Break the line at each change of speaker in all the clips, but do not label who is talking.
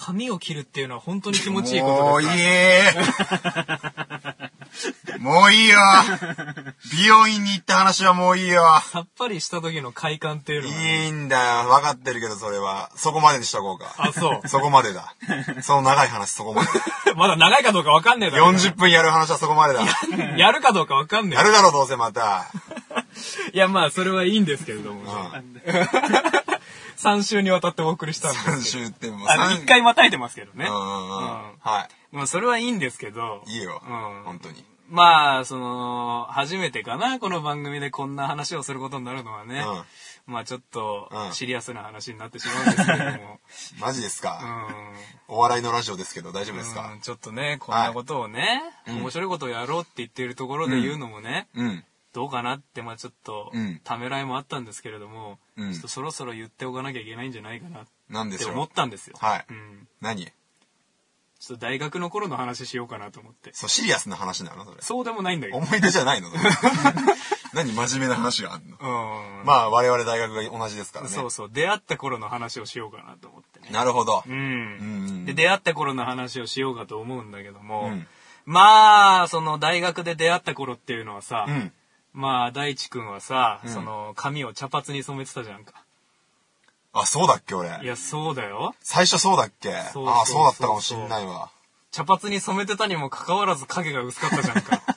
髪を切るっていうのは本当に気持ちいいこ
もうい
とです
いもういいよ美容院に行った話はもういいよ
さっぱりした時の快感っていうのは、
いいんだよ。分かってるけど、それは。そこまでにしとこうか。
あ、そう。
そこまでだ。その長い話、そこまで。
まだ長いかどうかわかんねえだろ。
40分やる話はそこまでだ。
やるかどうかわかんねえ
やるだろ、どうせまた。
いや、まあ、それはいいんですけれども。3 週にわたってお送りしたんですけど。
3週ってもう
あの、
三
1回またいてますけどね。
うんうんうん。
うん
は
まあ、それはいいんですけど。
い。いいよ。
うん
本当に。
まあ、その、初めてかな、この番組でこんな話をすることになるのはね。まあ、ちょっと
うん、
シリアスな話になってしまうんですけれども。
マジです
う
か。
ん。
お笑いのラジオですけど、大丈夫ですか？
うんちょっとね、こんなことをね、
うん
面白いことをやろうって言ってるところで言うのもね、
うん。
どうかなって、まあちょっと
うん、
ためらいもあったんですけれども、
うん
ちょっとそろそろ言っておかなきゃいけないんじゃないかなっ。て思ったんですよ。
はい
うん。
何？
ちょっと大学の頃の話しようかなと思って。
そう、シリアスな話なの？それ。
そうでもないんだけど。
思い出じゃないの？何真面目な話があるの？
うん。
まあ、我々大学が同じですからね。
そうそう、出会った頃の話をしようかなと思ってね。
なるほど。
うん。
うん
で、出会った頃の話をしようかと思うんだけども、
うん
まあ、その大学で出会った頃っていうのはさ、
うん。
まあ、大地くんはさ、
うん
その、髪を茶髪に染めてたじゃんか。
あ、そうだっけ、俺
い。や、そうだよ。
最初そうだっけ？
そう
あ、
そう
そうだったかもしんないわ。
茶髪に染めてたにもかかわらず影が薄かったじゃんか。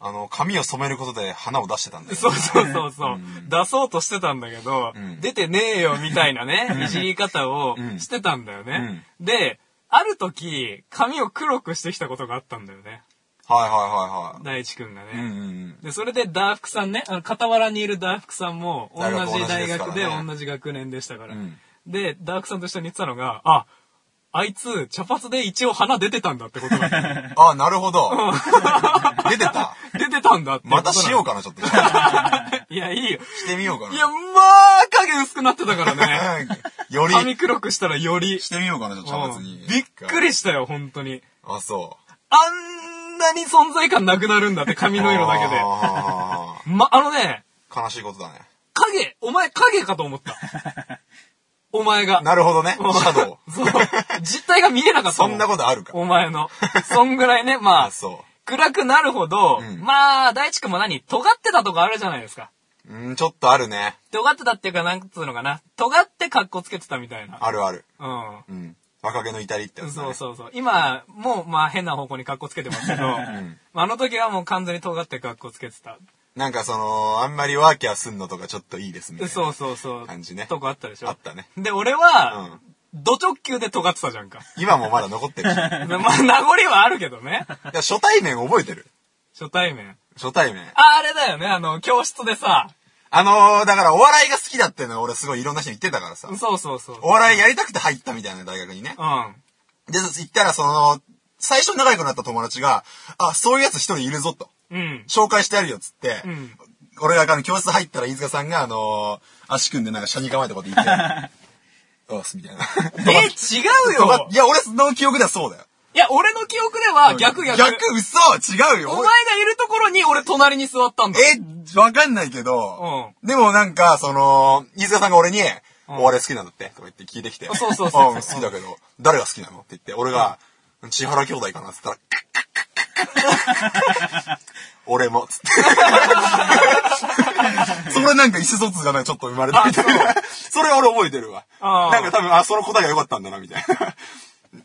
あの、髪を染めることで花を出してたんだよ。
そうそうそうそう、
ん
出そうとしてたんだけど、
うん
出てねえよみたいなね、いじり方を
うん
してたんだよね。で、ある時、髪を黒くしてきたことがあったんだよね。
はいはいはい
大地くんがね。
はい。うんうんうん。
で、それでダーフクさんね、あの、傍らにいるダーフクさんも、同
じ
じ大学で同じ学年でしたから。
うん
で、ダーフクさんと一緒に言ってたのが、あ、あいつ、茶髪で一応花出てたんだってことなんだよ
あ、なるほど。出てた？
出てたんだって
またしよう
か。
かな、ちょっと。
いや、いいよ。
してみようかな。
いや、まあ、影薄くなってたからね。
より、
髪黒くしたらより。
してみようかな、ちょっと茶
うん
髪に。
びっくりしたよ、本当に。
あ、そう。
あんなに存在感なくなるんだって、髪の色だけで。
あ
ま、あのね、
ー悲しいことだね。
影、お前影かと思った。お前が。
なるほどね。シャドウ。
そう。実態が見えなかったも
そんなことあるか。
お前の。そんぐらいね、ま
あ、
あ、
そ
暗くなるほど、
うん
まあ、大地君も何？尖ってたとこあるじゃないですか。
う。うん、ちょっとあるね。
尖ってたっていうか、なんつうのかな。尖って格好つけてたみたいな。
あるある。
う
うん。若気の至りってね。
そうそうそう。今、もう、まあ変な方向に格好つけてますけど、
ん
あの時はもう完全に尖って格好つけてた。
なんかその、あんまりワーキャーすんのとかちょっといいですみたいな。
そうそうそう。
感じね
とこあったでしょ。
あったね。
で、俺は、
うん
ド直球で尖ってたじゃんか。
今もまだ残ってる
まあ、名残はあるけどね。
初対面覚えてる
初対面。
初対面。
あ、あれだよね。あの、教室でさ、
あのー、だからお笑いが好きだっていうのは俺すごいいろんな人に言ってたからさ。
そうそうそう。
お笑いやりたくて入ったみたいな大学にね。
うん。
で、行ったらその、最初に仲良くなった友達が、あ、そういうやつ一人いるぞと。
うん。
紹介してやるよっつって、
うん。
俺があの教室入ったら飯塚さんがあのー、足組んでなんか車に構えたこと言って、おっすみたいな。
え、違うよ
いや、俺の記憶ではそうだよ。
いや、俺の記憶では逆逆。
逆、嘘違うよ。
お前がいるところに俺隣に座ったんだ。
え、わかんないけど、
う
でもなんか、その、飯塚さんが俺に、
ん
お笑い好きなんだってとか言って聞いてきて。
そうそうそう
うん好きだけど、誰が好きなのって言って、俺が、千原兄弟かなって言ったら、俺も、つって。それなんか意思疎通じゃないちょっと生まれたみたいな。それ俺覚えてるわ。なんか多分、あ、その答えが良かったんだな、みたいな。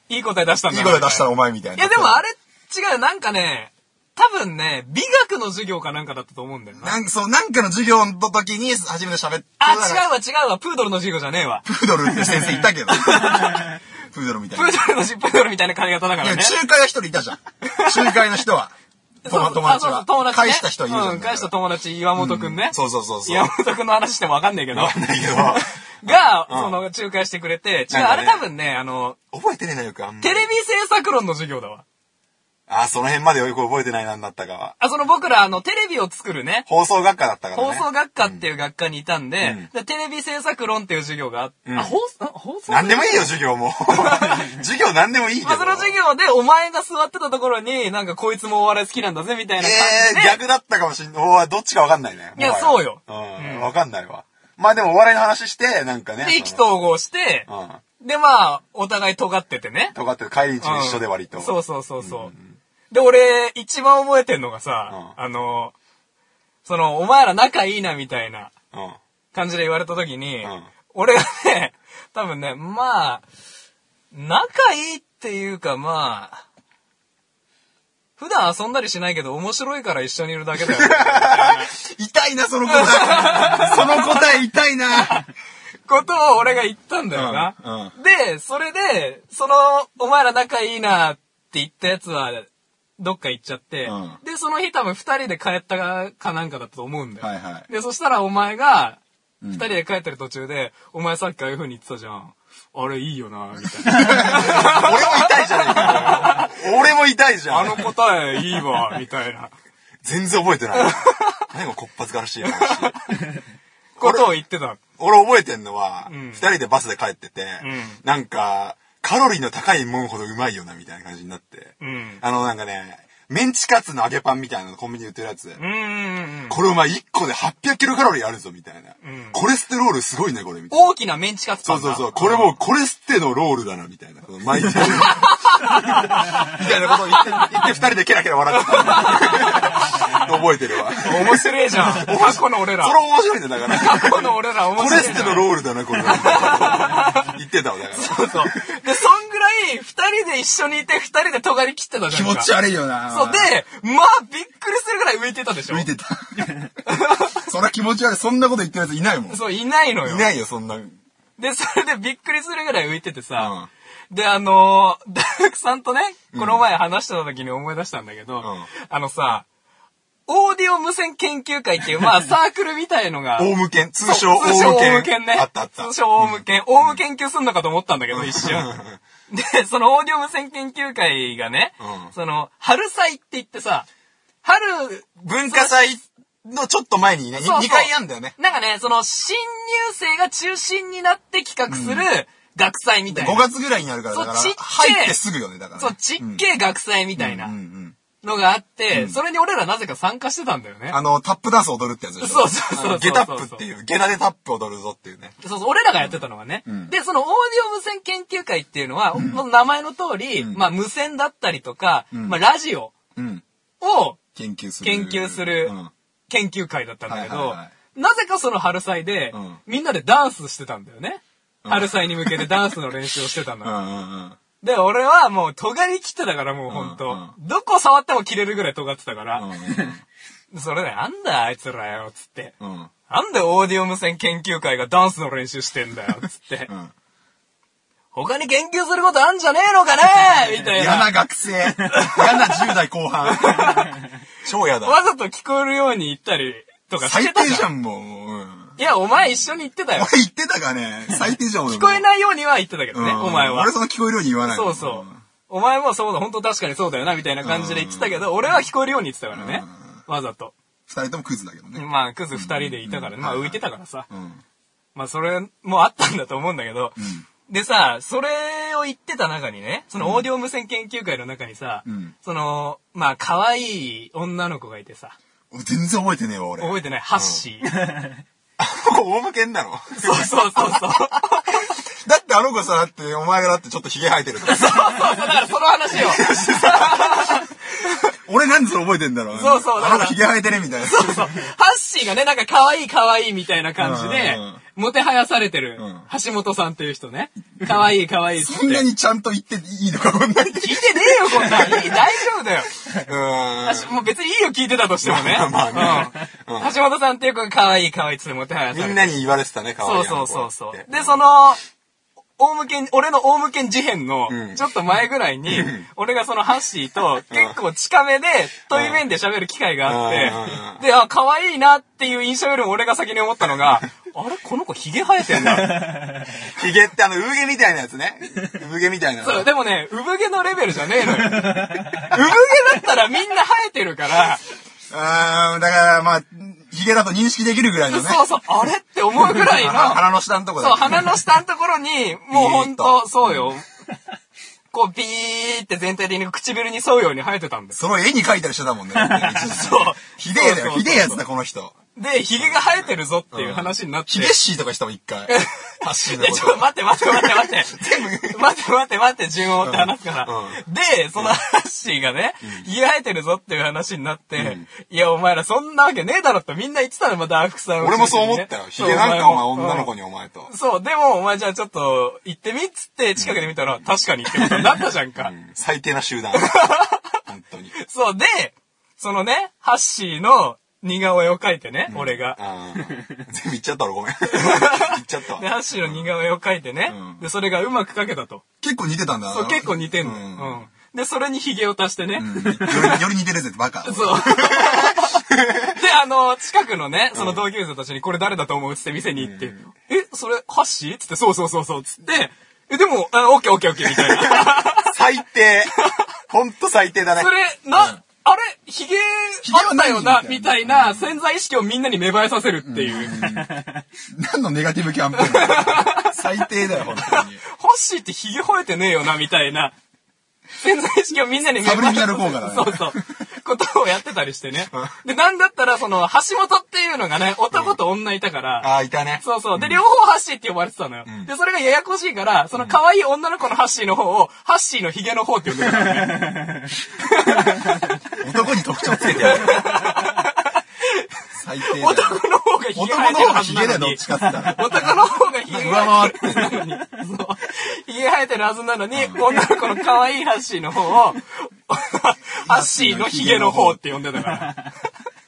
いい答え出したんだ
いい答え出したお前みたいな。
いや、でもあれ、違う、なんかね、多分ね、美学の授業かなんかだったと思うんだよな。
なんか、そう、なんかの授業の時に初めて喋って。
あ、違うわ、違うわ、プードルの授業じゃねえわ。
プードルって先生いたけど。プードルみたいな。
プードルのし、プードルみたいな髪型だからね。
仲介の人いたじゃん。仲介の人は。友友達は
あそうそう。友達ね。
返した人いるじゃん。
うん、返した友達、岩本くんね。
そうそうそうそう。
岩本くんの話してもわかんないけど。
わかんないけど。
が、
うん
その、仲介してくれて、違う、
ね
あれ多分ね、あの、
覚えてねえな、よくあんまり
テレビ制作論の授業だわ。
あ、その辺までよく覚えてないなんだったかは。
あ、その僕ら、あの、テレビを作るね、
放送学科だったからね。
放送学科っていう学科にいたんで、
うん
でテレビ制作論っていう授業があって、
うん
あ、放送、あ放送
なんでもいいよ、授業も。授業なんでもいいけど。
まあ、その授業で、お前が座ってたところに、なんかこいつもお笑い好きなんだぜ、みたいな感じで。
えー、逆だったかもしんない。おいどっちかわかんないね。
いやそうよ
う。
うんん
わかんないわ。まあでもお笑いの話して、なんかね。
で、意気投合して、
うん。
で、まあ、お互い尖っててね。
尖ってる帰り道も一緒で割と。
うんそうそうそうそう。で、俺、一番覚えてんのがさ、あの、その、お前ら仲いいなみたいな
うん。
感じで言われた時に、
うん
俺がね、多分ね、まあ、仲いいっていうかまあ、普段遊んだりしないけど面白いから一緒にいるだけだよね。
痛いな、その答え。その答え痛いな。
ことを俺が言ったんだよな。
うん
で、それで、その、お前ら仲いいなって言ったやつは、どっか行っちゃって、
うん
で、その日多分二人で帰ったかかなんかだったと思うんだよ。
はいはい。
で、そしたらお前が、二人で帰ってる途中で、お前さっきああいう風に言ってたじゃん。あれいいよな、みたいな。
俺も痛いじゃないか。俺も痛いじゃん。
あの答えいいわ、みたいな
全然覚えてない。何もこっぱずからしい話。
ことを言ってた。
俺覚えてんのは、二、
ん
人でバスで帰ってて、
ん
なんか、カロリーの高いもんほどうまいよな、みたいな感じになって。
うん。
あの、なんかね、メンチカツの揚げパンみたいなのコンビニで売ってるやつ。
うん。
これお前1個で800キロカロリーあるぞ、みたいな。
ん
コレステロールすごいね、これ、みたいな。
大きなメンチカツパンだ
そうそうそう。これもうコレステのロールだな、みたいな。この毎日。みたいなことを言って、言って二人でケラケラ笑ってた。覚えてるわ。
面白いじゃん。過去の俺ら
そ。れ面白いんだよ、だから。
過去の俺ら面
コ
白いじゃん。
レステのロールだな、これ。言ってたわ、だから。
そうそう。で、そんぐらい、二人で一緒にいて、二人で尖り切ってたじゃんか。
悪いよな
そう、で、まあ、びっくりするぐらい浮いてたでしょ
見てた。そりゃ気持ち悪い。そんなこと言ってるやついないもん。
そう、いないのよ。
いないよ、そんな。
で、それでびっくりするぐらい浮いててさ、で、あのー、大学さんとね、この前話してた時に思い出したんだけど、
ん
あのさ、オーディオ無線研究会っていう、まあ、サークルみたいのが、
オウム犬、通称オウ
通称オウ
ム犬。
ム犬ね。
あったあった。
通称オウム犬。オウム研究すんのかと思ったんだけど、一瞬。で、そのオーディオ無線研究会がね、
うん
その、春祭って言ってさ、春、
文化祭のちょっと前にね、
そうそう
2回やんだよね。
なんかね、その、新入生が中心になって企画する学祭みたいな。
5月ぐらいになるから、だから、
そうちっちゃい
入ってすぐよね、だからね。
そう、ちっけえ学祭みたいな
うんうん。
のがあって、それに俺らなぜか参加してたんだよね。
あの、タップダンス踊るってやつでしょ
そうそうそう。
ゲタップっていう、ゲナでタップ踊るぞっていうね。
そうそう、俺らがやってたのがね。で、そのオーディオ無線研究会っていうのは、もう名前の通り、まあ無線だったりとか、まあラジオ
うん。
を
研究する。
研究する
うん
研究会だったんだけど
はいはいは、
なぜかその春祭で
うん、
みんなでダンスしてたんだよね。春祭に向けてダンスの練習をしてたんだ。で、俺はもう尖り切ってたからもうほん
うん
と、どこ触っても切れるぐらい尖ってたから、
う
それで、なんだあいつらよ、つって。なんでオーディオ無線研究会がダンスの練習してんだよ、つって。
うん。
他に研究することあんじゃねえのかね みたいな。
嫌な学生。嫌な10代後半。
超嫌だ。
わざと聞こえるように言ったりとかし
最
てたじゃん。
低じゃん、もう。うん。
いや、お前一緒に言ってたよ。
俺言ってたかね？最低じゃん、俺
聞こえないようには言ってたけどね、
うん
お前は
俺。その聞こえるように言わない
そうそう。お前もそうだ、本当確かにそうだよな、みたいな感じで言ってたけど、俺は聞こえるように言ってたからね。わざと。
二人ともクズだけどね。
まあ、クズ二人でいたからね。まあ、浮いてたからさ。
うん。
まあ、それもあったんだと思うんだけど。でさ、それを言ってた中にね、そのオーディオ無線研究会の中にさ、
ん
その、まあ、可愛い女の子がいてさ、
俺全然覚えてねえわ、俺。
覚えてないハッシー。
ここオウム犬なの
そうそうそうそう。
だってあの子さ、だってお前がだってちょっとヒゲ生えてるとか
そうそう、だからその話よ。
俺なんでそれ覚えてんだろう
そうそうだから
あの子ヒゲ生えてねみたいな。
そうそう。ハッシーがね、なんか可愛い可愛いみたいな感じでもてはやされてる
ん、
橋本さんっていう人ね。可愛い可愛いって。
そんなにちゃんと言っていいのか、こんなに。
聞いてねえよ、こんなん。いい大丈夫だよ。
うーん。
もう別にいいよ、聞いてたとしてもね。
まあね。
うん。橋本さんっていう子が可愛い可愛いっつってもてはや
みんなに言われてたね、可愛い
そうそうそうそう。
で、
で、その、大向けん、俺の大向けん事変の
うん、
ちょっと前ぐらいに、俺がそのハッシーと結構近めで、対面で喋る機会があって
うん、
で、あ、可愛いなっていう印象よりも俺が先に思ったのが、あれ？この子ヒゲ生えてんだ。
ヒゲってあの、産毛みたいなやつね。産毛みたいな。
そう、でもね、産毛のレベルじゃねえのよ。産毛だったらみんな生えてるから、
あー、だからまあ、ヒゲだと認識できるぐらいのね。
そうそう、あれって思うぐらいの、
鼻の下のとこだ
そう、鼻の下のところに、もうほんと、そうよ。こう、ビーって全体的に唇に沿うように生えてたんです。
その絵に描いたりしてたもんね。
そう。
ひでえだよ。ひでえやつだ、この人。
で、ヒゲが生えてるぞっていう話になって。
ヒゲッシーとかしたもん、一回。
ハッシー
いや、ちょっと待って待って待って待って。待って待って待って、順を追って話すから。で、そのハッシーがね、言い生えてるぞっていう話になって、いや、お前らそんなわけねえだろってみんな言ってたの、またダークさん。
俺もそう思ったよ。ヒゲなんかお前女の子
に。
にお前と。
そう、でも、お前じゃあちょっと、行ってみっつって、近くで見たら、確かにってことになったじゃんか。
うん最低な集団。本当に。
そう、で、そのね、ハッシーの似顔絵を描いてね、俺が。
あー 全部言っちゃった俺ごめん。言っちゃった
で、
わ。
ハッシーの似顔絵を描いてね、
うん
で、それがうまく描けたと。
結構似てたんだ
そう、結構似てんのよ。
うん
うん。で、それにヒゲを足してね。
うんよりより似てるぜバカ。
そう。で、あの、近くのね、その同級生たちにこれ誰だと思うっつって店に行って、え、それ、ハッシー？つって、そうそうそうそう、つって、え、でも、あオッケーオッケーオッケーみたいな。
最低。ほんと最低だね
そ。れ、な、あれ、ヒゲあったよな、みたいな潜在意識をみんなに芽生えさせるっていう。
何のネガティブキャンペーンだよ最低だよ、本当に。
ハッシーってヒゲ生えてねえよな、みたいな。潜在意識をみんなに芽生え
サブリミナル効果だね
そうそう。ことをやってたりしてね。で、なんだったら、その、橋本っていうのがね、男と女いたから、
ああ、いたね。
そうそう。で、両方ハッシーって呼ばれてたのよ。で、それがややこしいから、その可愛い女の子のハッシーの方を、ハッシーのヒゲの方って呼んでたからね。
男に特徴つけてやる。最低だよ。
男の方がヒゲ生
男の方が
えてるはず
ヒゲだよ、ど
なのに
っち。かって言ったら。
男の方がヒゲ生
上回
るはずなのに。そう。ヒゲ生えてるはずなのに、女の子の可愛いハッシーの方を、ハッシーのヒゲの方って呼んでたから。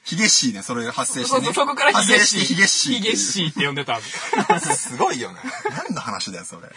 ヒゲッシーね、それ発生してね。
そうそう、そこからヒゲッシー。
発生してヒゲッシー。
ヒゲッシーって呼んでたの。
すごいよね。
何の話だよ、それ。
で、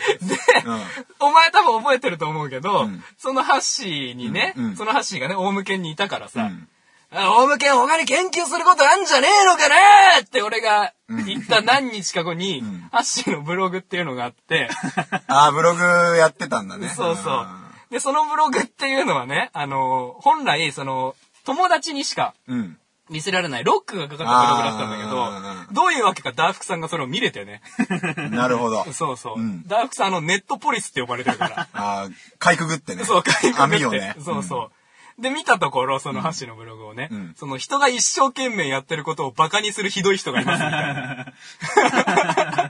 うん
お前多分覚えてると思うけど、
ん
そのハッシーにね、
うんうん
そのハッシーがね、オウム犬にいたからさ、
ん
あオウム犬他に研究することあんじゃねえのかなって俺が言った何日か後に、ハッシーのブログっていうのがあって、
あー、ブログやってたんだね。
そうそう。で、そのブログっていうのはね、あの、本来、その、友達にしか
うん。
見せられないロックがかかったブログだったんだけど、どういうわけかダーフクさんがそれを見れてね。
なるほど。
そうそう。
うん
ダーフクさんあのネットポリスって呼ばれてるから。
あー、かいくぐってね。
そう、かいくぐって
網をね。
そうそう。で、見たところ、そのハッシーのブログをね、
ん
その人が一生懸命やってることをバカにするひどい人がいますみたいな。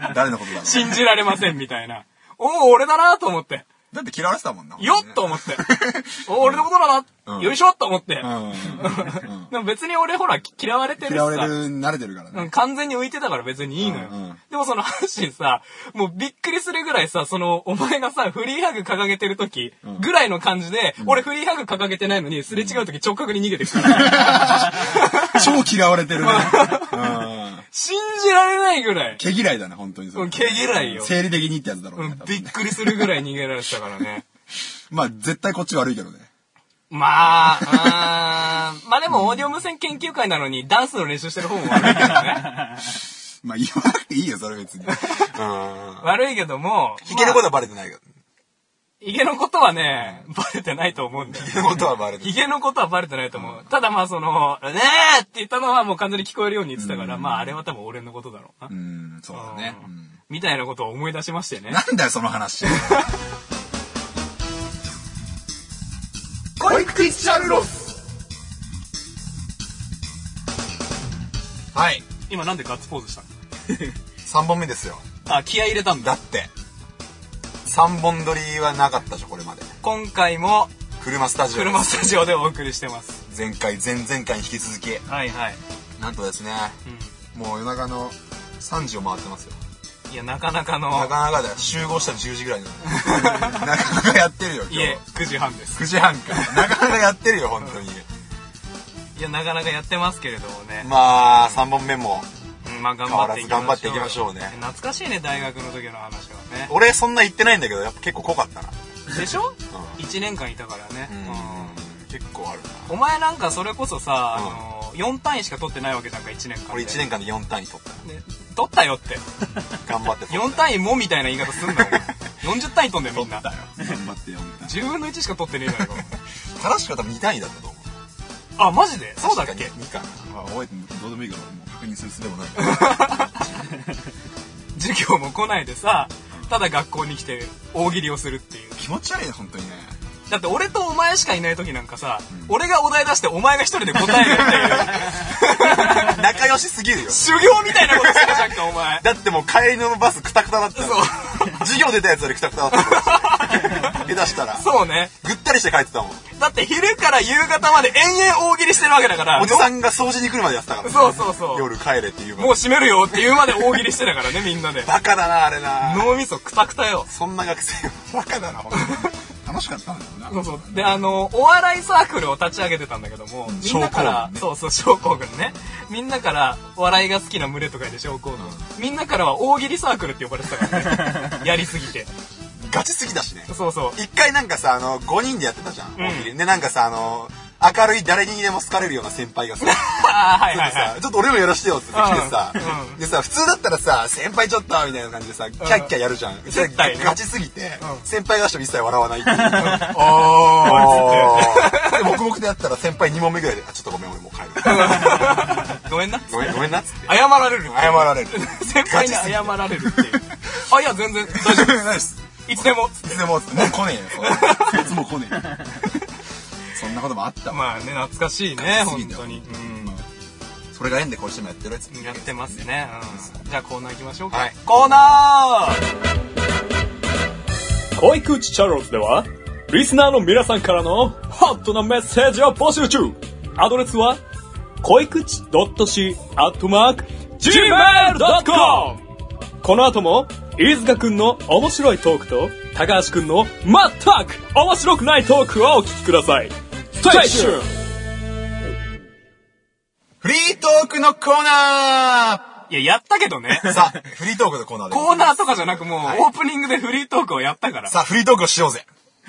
うん。誰のことだろう。
信じられませんみたいな。おお、俺だなと思って。
だって嫌われてたもんな。
よっと思って。お俺のことだな、
うん
よいしょと思って。
うん。
でも別に俺ほら嫌われてるし
嫌われ
さ。
る、慣れてるからね。
うん完全に浮いてたから別にいいのよ。でもそのハッシーさ、もうびっくりするぐらいさ、その、お前がさ、フリーハグ掲げてる時ぐらいの感じで、俺フリーハグ掲げてないのに、すれ違う時直角に逃げてくから。
超嫌われてるね。うん。
信じられないぐらい。
毛嫌いだね、本当にそれ
うん毛嫌いよ
生理的にってやつだろうね
うん。びっくりするぐらい逃げられてたからね。
まあ、絶対こっち悪いけどね。
まあ、うーんまあでもオーディオ無線研究会なのにダンスの練習してる方も悪いけどね。
まあ、言わなくていいよ、それ別に。
うん。
悪いけども、
ヒゲのことはバレてないけど。
ヒゲのことはね、バレてないと思うんだよ。
ヒゲのことはバレて
ヒゲのことはバレてないと思う。ただまあその、ねえって言ったのはもう完全に聞こえるように言ってたから、まああれは多分俺のことだろうな。
うん、そうだね。
みたいなことを思い出しましてね。
なんだよ、その話。
コイクティャルロスはい。
今なんでガッツポーズした
3 本目ですよ。
のあ、気合い入れたんだ。
だって、3本撮りはなかったでしょ、これまで。
今回も
車スタジオ。
車スタジオでお送りしてます。
前回、前々回に引き続き、
はいはい。
なんとですね、
う
もう夜中の3時を回ってますよ。
ん。いや、なかなかの
なかなかだよ。集合したら10時ぐらいなの。なかなかやってるよ、今日
家。9時半です。
9時半か。なかなかやってるよ、本当に。
いや、なかなかやってますけれどもね。
まあ、3本目も。
うんまあ頑張っていきましょう。
ず頑張っていきましょうね
懐かしいね、大学の時の話はね。
俺そんな言ってないんだけど、やっぱ結構濃かったな。
でしょ？
う
?1 年間いたからね。
うん。
うん
結構あるな。
お前なんかそれこそさ、あ
うん
の、4単位しか取ってないわけじゃんか、1年間で。
俺1年間で4単位取った。
ね取ったよって。
頑張って取っ
4単位もみたいな言い方すんな、お前。40単位取んだよ、みんな。
頑張ってよ、みたい
10分の1しか取ってねえじゃないか。
た。正しくは多分2単位だったと思う。
あ、マジで？そうだっけ？
確かに2か
あ、覚えてもどうでもいいから、もう確認するすでもない。
授業も来ないでさ、ただ学校に来て大喜利をするっていう。
気持ち悪いね、本当にね。
だって俺とお前しかいない時なんかさ、俺がお題出してお前が一人で答えるっていう、
仲良しすぎるよ。
修行みたいなことしてるじゃんか、お前。
だってもう帰りのバスクタクタだったよ
そう
授業出たやつよりクタクタだった下手したら。
そうね。
ぐったりして帰ってたもん。
だって昼から夕方まで延々大喜利してるわけだから。
おじさんが掃除に来るまでやってたからね。
そうそうそう
夜帰れっていう
もう閉めるよって言うまで大喜利してたからね、みんなで。
バカだな、あれな。
脳みそくたくたよ。
そんな学生バカだな、ほんと
楽しかったんだろうな。
そうそう。で、あの、お笑いサークルを立ち上げてたんだけども、みんなから、
ね
そうそう、症候群ね。みんなから、お笑いが好きな群れとかで症候群。みんなからは大喜利サークルって呼ばれてたからね。やりすぎて。
ガチすぎだしね。
そうそう。
一回なんかさ、あの、5人でやってたじゃん。
ん
大喜利で、なんかさ、あの、明るい誰にでも好かれるような先輩がさ、
ああ、はいはい
さ
はい。
ちょっと俺もやらしてよって来てさ、
うんうん
でさ、普通だったらさ、先輩ちょっとみたいな感じでさ、キャッキャやるじゃん。
絶対ね
ガチすぎて、
うん
先輩がしても一切笑わないっていう。
お
で、黙々でやったら先輩2問目ぐらいで、あ、ちょっとごめん、俺もう帰る。
ー。ごめんな。
ごめん、ごめんなっつって。
謝られる。
謝られる。
先輩に謝られるっていう。あ、いや、全然大丈夫。
ないです。
いつでも。
いつでも、もう来ねえよ、それいつも来ねえよ。そんなこともあったわ。
まあね、懐かしいね、本当に。
それが縁でこうしてもやってるやつ。
うん。やってますね。うん。じゃあコーナー行きましょうか。
はい
コーナー
恋口チャンネルズでは、リスナーの皆さんからのホットなメッセージを募集中アドレスは、恋口 .c.gmail.com この後も、飯塚くんの面白いトークと、高橋くんの全く面白くないトークをお聞きください。ステーション
フリートークのコーナ
いや、やったけどね。
ーさあ、フリートークのコーナーで。
コーナーとかじゃなくもう、
はい
オープニングでフリートークをやったから。
さあ、フリートークをしようぜ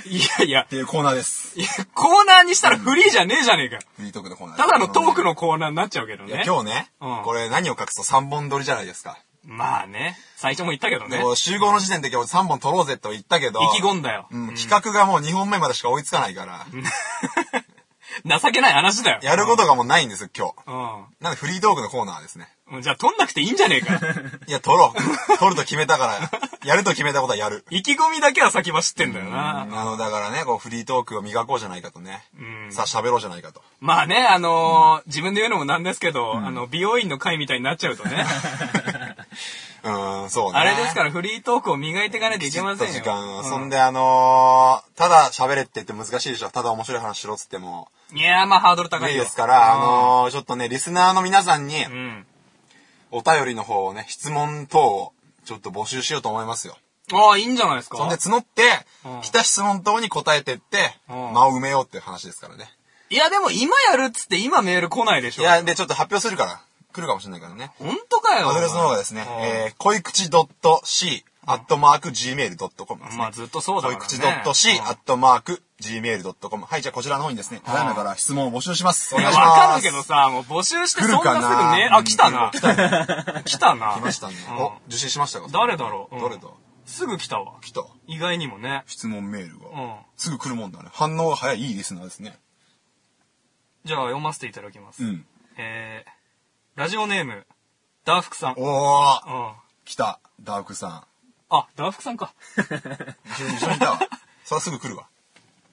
いやいや
っ、ていうコーナーです。
いやコーナーにしたらフリーじゃねえじゃねえかよ。
フリートークのコーナー
ただのトーク
の。
のコーナーになっちゃうけど
いや
ね。
今日ね、
うん
これ何を隠すと3本撮りじゃないですか。
まあね。最初も言ったけどね
で。も集合の時点で今日3本撮ろうぜと言ったけど、
意気込んだよ。
うん、企画がもう2本目までしか追いつかないから、
情けない話だよ。
やることがもうないんですよ、今日。
うん。
なんでフリートークのコーナーですね。
うん。じゃあ、撮んなくていいんじゃねえか。
いや、撮ろう。撮ると決めたから、やると決めたことはやる。
意気込みだけは先走ってんだよな。
あの、だからね、こう、フリートークを磨こうじゃないかとね。
うん
さあ、喋ろうじゃないかと。
まあね、あのー自分で言うのもなんですけど、あの、美容院の会みたいになっちゃうとね。
うーん、そうね。
あれですから、フリートークを磨いていかないといけませんよ。
時間を。
うん
そんで、あのーただ喋れって言って難しいでしょ。ただ面白い話しろっつっても。
いやー、まあ、ハードル高
いい
いよ。
ですから、あのーちょっとね、リスナーの皆さんに
う、ん。
お便りの方をね、質問等を、ちょっと募集しようと思いますよ。
ああ、いいんじゃないですか。
そんで募って
うん、
来た質問等に答えてって、
うん
間を埋めようっていう話ですからね。
いや、でも今やるっつって今メール来ないでしょ。
いや、で、ちょっと発表するから、来るかもしれないからね。
本当かよ。
アドレスの方がですね、
うん
えー、恋口 .c、アットマーク gmail.com ですね。
まあずっとそうだ
恋
からね。
口 .c、
うん
アットマーク gmail.com。はい、じゃあこちらの方にですね、ただいまから質問を募集します。お願いします。
わかるけどさ、もう募集してそんなすぐね、あ、来たな。
来たね。
来たな。
来ましたね。
うん
お、受信しましたか？
誰だろう？うん
誰だ？
すぐ来たわ。
来た。
意外にもね。
質問メール
う
が。
ん。
すぐ来るもんだね。反応が早い、いいリスナーですね。
じゃあ読ませていただきます。
うん。
えー、ラジオネーム、ダーフクさん。うん。
おー、
あ、
来た。ダークさん。
ダーフクさんか。
一緒に一緒にいたわ。それすぐ来るわ。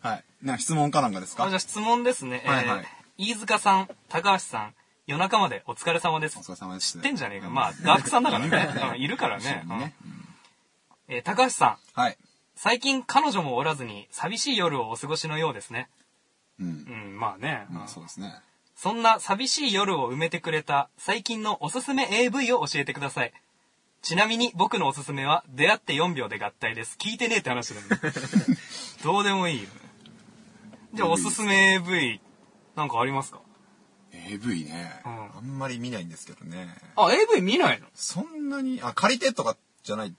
はい。な、質問かなんかですか？
あじゃあ質問ですね。えー
はいはい
飯塚さん、高橋さん、夜中までお疲れ様です
お。疲れ様です。
知ってんじゃねえか。まあ、ダーフクさんだからね。うんいるからね。うんえー高橋さん、
はい。
最近彼女もおらずに寂しい夜をお過ごしのようですね。
うん
う。ん、まあね。
まあそうですね。
そんな寂しい夜を埋めてくれた最近のおすすめ AV を教えてください。ちなみに僕のおすすめは出会って4秒で合体です。聞いてねえって話だ。どうでもいいよ。じゃあおすすめ AV なんかありますか
？AV ね、
うん
あんまり見ないんですけどね。
あ、AV 見ないの？
そんなに、あ、借りてとかじゃないっ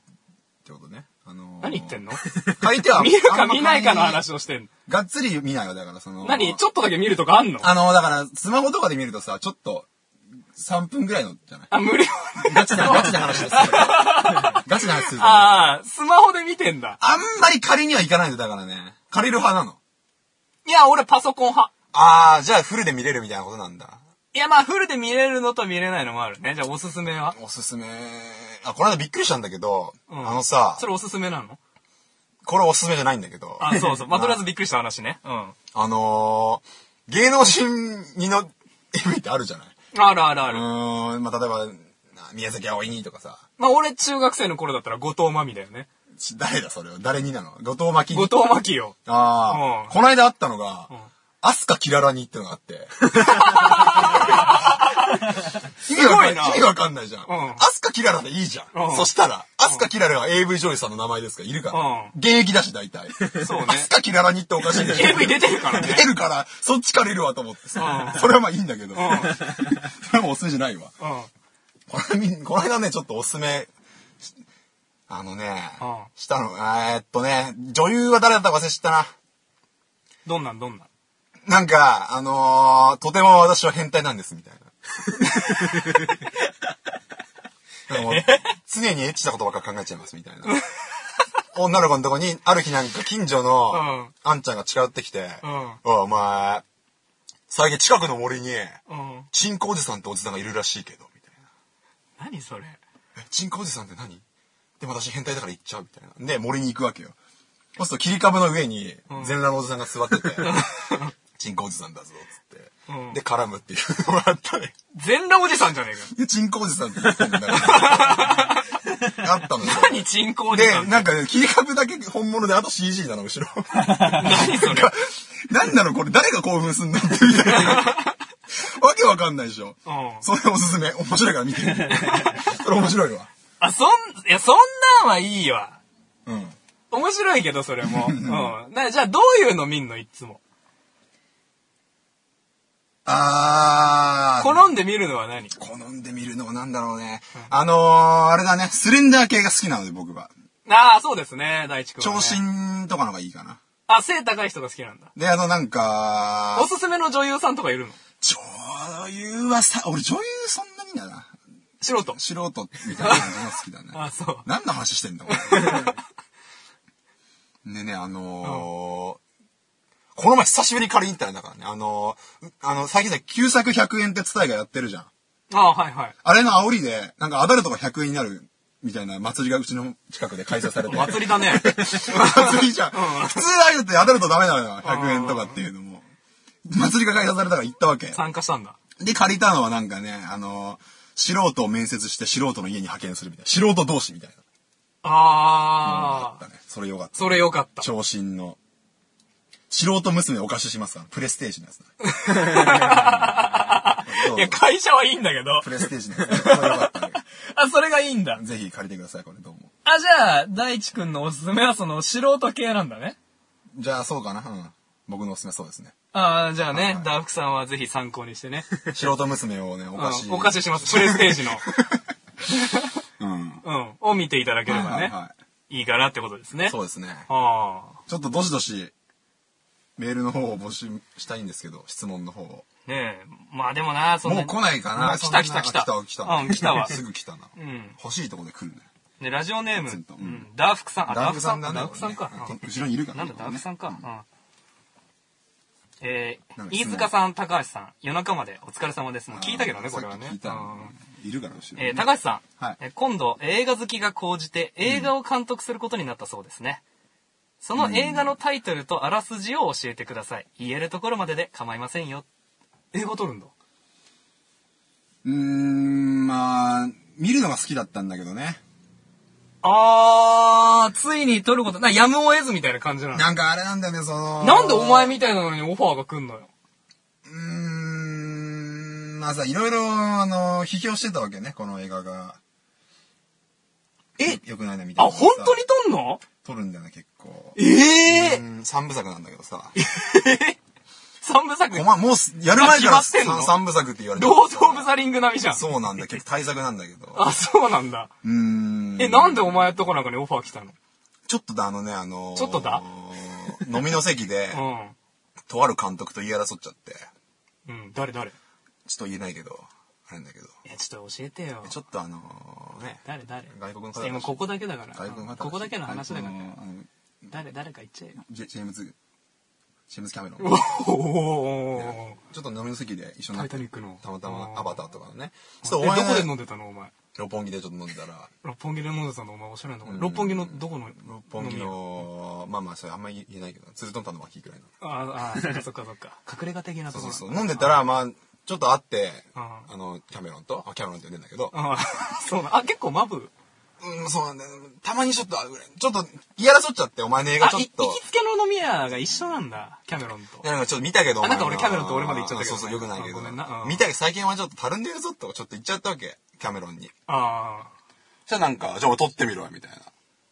てことね。あのー
何言ってんの？
借りては、
見るか見ないかの話をしてんの。
がっつり見ないよ、だからその。
何？ちょっとだけ見るとかあんの？
あの、だから、スマホとかで見るとさ、ちょっと、3分ぐらいのじゃない？
あ、無料
ガチな、ガチな話ですよ。ガチな話する。
ああ、スマホで見てんだ。
あんまり借りには行かないんだ、だからね。借りる派なの。
いや、俺パソコン派。
あー、じゃあフルで見れるみたいなことなんだ。
いや、まあ、フルで見れるのと見れないのもあるね。じゃあ、おすすめは？
おすすめ。あ、この間びっくりしたんだけど、
うん
あのさ
そ、れおすすめなの？
これおすすめじゃないんだけど、
あ、そうそう。まあ、とりあえずびっくりした話ね。うん。
あのー、芸能人にの AV ってあるじゃない？
あるあるあ
う
る。
ーん、まあ、例えば、な宮崎葵にとかさ、
まあ、俺中学生の頃だったら後藤真美だよね。
ち誰だそれは？誰になの？後藤真希？
後藤真希よ。
ああ、
うん
この間あったのが、
ん
アスカキララにってのがあって。意味
す
わかん
ごいな
意味わかんないじゃん。
うん
アスカキララでいいじゃん。
うん
そしたら、アスカキララが AV 女優さんの名前ですから、いるから。
うん
現役だし、大体。
そうね
アスカキララにっておかしいでしょ。
AV 出てるからね
出。るから、そっちからいるわと思ってさ。
うん
それはまあいいんだけど。
ん
それもおすすめじゃないわ。
うん。
これみ、この間ね、ちょっとおすすめ、しあのね、
うん
したの、えーっとね、女優は誰だったか忘れちゃったな。
どんなんどんなん？
なんか、あのーとても私は変態なんです、みたいな。常にエッチなことばっか考えちゃいます、みたいな。女の子のとこに、ある日なんか近所の、
うん
あんちゃんが近寄ってきて、
うん
おいお前、最近近くの森に、
うん。
チンコおじさんとおじさんがいるらしいけど、みたいな。
何それ？
え、チンコおじさんって何？でも私変態だから行っちゃうみたいな。で、森に行くわけよ。そうすると切り株の上に全裸のおじさんが座ってて、チンコおじさんだぞ、つって。
うん
で、絡むっていうのがあったね。
全裸おじさんじゃねえかよ。
で、チンコおじさんって言ってんだから。あったのよ。
何チンコおじさんっ
で、
て
なんかね、切り株だけ本物で、あと CG なの、後ろ。
何それ
何なのこれ、誰が興奮すんのってみたいな。わけわかんないでしょ。
うん
それおすすめ。面白いから見て。それ面白いわ。
あ、そん、いや、そんなんはいいわ。
うん。
面白いけど、それも。うん。なじゃあ、どういうの見んのいつも。
あー。
好んで見るのは何？
好んで見るのはなんだろうね。あのー、あれだね、スレンダー系が好きなので僕は。
ああ、そうですね、大地君は、
長
ね。
身とかのがいいかな。
あ、背高い人が好きなんだ。
で、あのなんか
お、すすめの女優さんとかいるの？
女優はさ、俺女優そんなにだな。
素人。
素人みたいな感じが好きだね。
あ、そう。
何の話してんだこれ。で ね、あのーこの前久しぶりに借りに行ったんだからね。あのーあの、最近さ、旧作100円って伝えがやってるじゃん。
あはいはい。
あれの煽りで、なんかアダルトが100円になるみたいな祭りがうちの近くで開催されて。
祭りだね。
祭りじゃん。普通ああいうのってアダルトダメなのよ。100円とかっていうのも。祭りが開催されたから行ったわけ。
参加したんだ。
で、借りたのはなんかね、あの、素人を面接して素人の家に派遣するみたいな。素人同士みたいな。
ああ、
だね。それよかった。
それよかった。
長身の。素人娘お貸ししますから。プレステージのやつだ。
いや、会社はいいんだけど
プ。レステージのやつ。これよかったね
あ、それがいいんだ。
ぜひ借りてください、これどうも。
あ、じゃあ、大地君のおすすめはその素人系なんだね。
じゃあ、そうかな。うん。僕のおすすめはそうですね。
ああ、じゃあね、
はい
ダーフクさんはぜひ参考にしてね。
素人娘をね、お貸し。
うんお貸しします。プレステージの。
うん。
うん。を見ていただければね。
はいはい
いいかなってことですね。
そうですね。
あ
ちょっとどしどし、メールの方を募集したいんですけど、質問の方を。
あ。ねえ。まあでもな、そんな
もう来ないかな。
来た来た来た
来た、来た。
うん来たわ
すぐ来たな。
うん。
欲しいとこで来るね。
ね、ラジオネーム、う
うんん、
ダーフクさん。あ、
ダークさんだね。
ダーフさんか。
ね後ろにいるから。
なんだ、ダークさんか。うん。えー、飯塚さん、高橋さん、夜中までお疲れ様です。もう聞いたけどね、これはね
聞い。た
うん
いるから、後ろに
えー、高橋さん、今度映画好きが高じて映画を監督することになったそうですね。その映画のタイトルとあらすじを教えてください。言えるところまでで構いませんよ。映画撮るんだ。
うーん、まあ、見るのが好きだったんだけどね。
あー、ついに撮ること、な、やむを得ずみたいな感じなの。
なんかあれなんだよね、その。
なんでお前みたいなのにオファーが来んのよ。
うーん、まあさ、いろいろ、あの、批評してたわけね、この映画が。
え？
よくないな、みたい
あ、
な。
本当に撮んの？
撮るんだよね、結構。
ええ
うん三部作なんだけどさ。
三部作
お、前もうす、やる前から三三部作って言われて
ロード・オブ・ザ・リング並みじゃん。
そうなんだ、結構大作なんだけど。
あ、そうなんだ。
うーん。
え、なんでお前とこなんかにオファー来たの？
ちょっとだ、あのね、あのー
ちょっとだ
飲みの席で、
う
とある監督と言い争っちゃって、
ん。うん、誰誰？
ちょっと言えないけど、あれなんだけど、
え、ちょっと教えてよ。
ちょっとあのーね、
誰誰？
外国の方
今ここだけだから。
外国の方
ここだけの話だから。誰、誰か言っちゃえよ。
ジェジェームズ、ジェームズ・キャメロン。ちょっと飲みの席で一緒になって
タイタニックの。
たまたまアバターとかのね。ち
え、ど
ょっとお前
こで飲んでたのお前？
六本木でちょっと飲んでたら、
六本木で飲んでたのお前おしゃれなとこ六本木のどこの？
六本木
飲み屋？
の、まあまあ、それあんまり言えないけど、ツルトンタンの脇くらいの。
ああ、そっかそっかそっか。隠れ家的なところ
そうそうそう。飲んでたら、まあ、ちょっと会って、
あ
あの、キャメロンと、あ、キャメロンって呼んでんだけど、
ああ、そうな。あ、結構マブ？
うん、そうなんだよ。たまにちょっとちょっと、嫌らそっちゃって、お前の映画ちょっと。
行きつけの飲み屋が一緒なんだ。キャメロンと
い。や、なんかちょっと見たけど、
あなんか俺キャメロンと俺まで行っちゃったけどね
そうそう、よくないけど。見たけど、最近はちょっとたるんでるぞって、ちょっと言っちゃったわけ。キャメロンに。
あ
じゃあなんか、じゃあ俺撮ってみろよ、みたいな。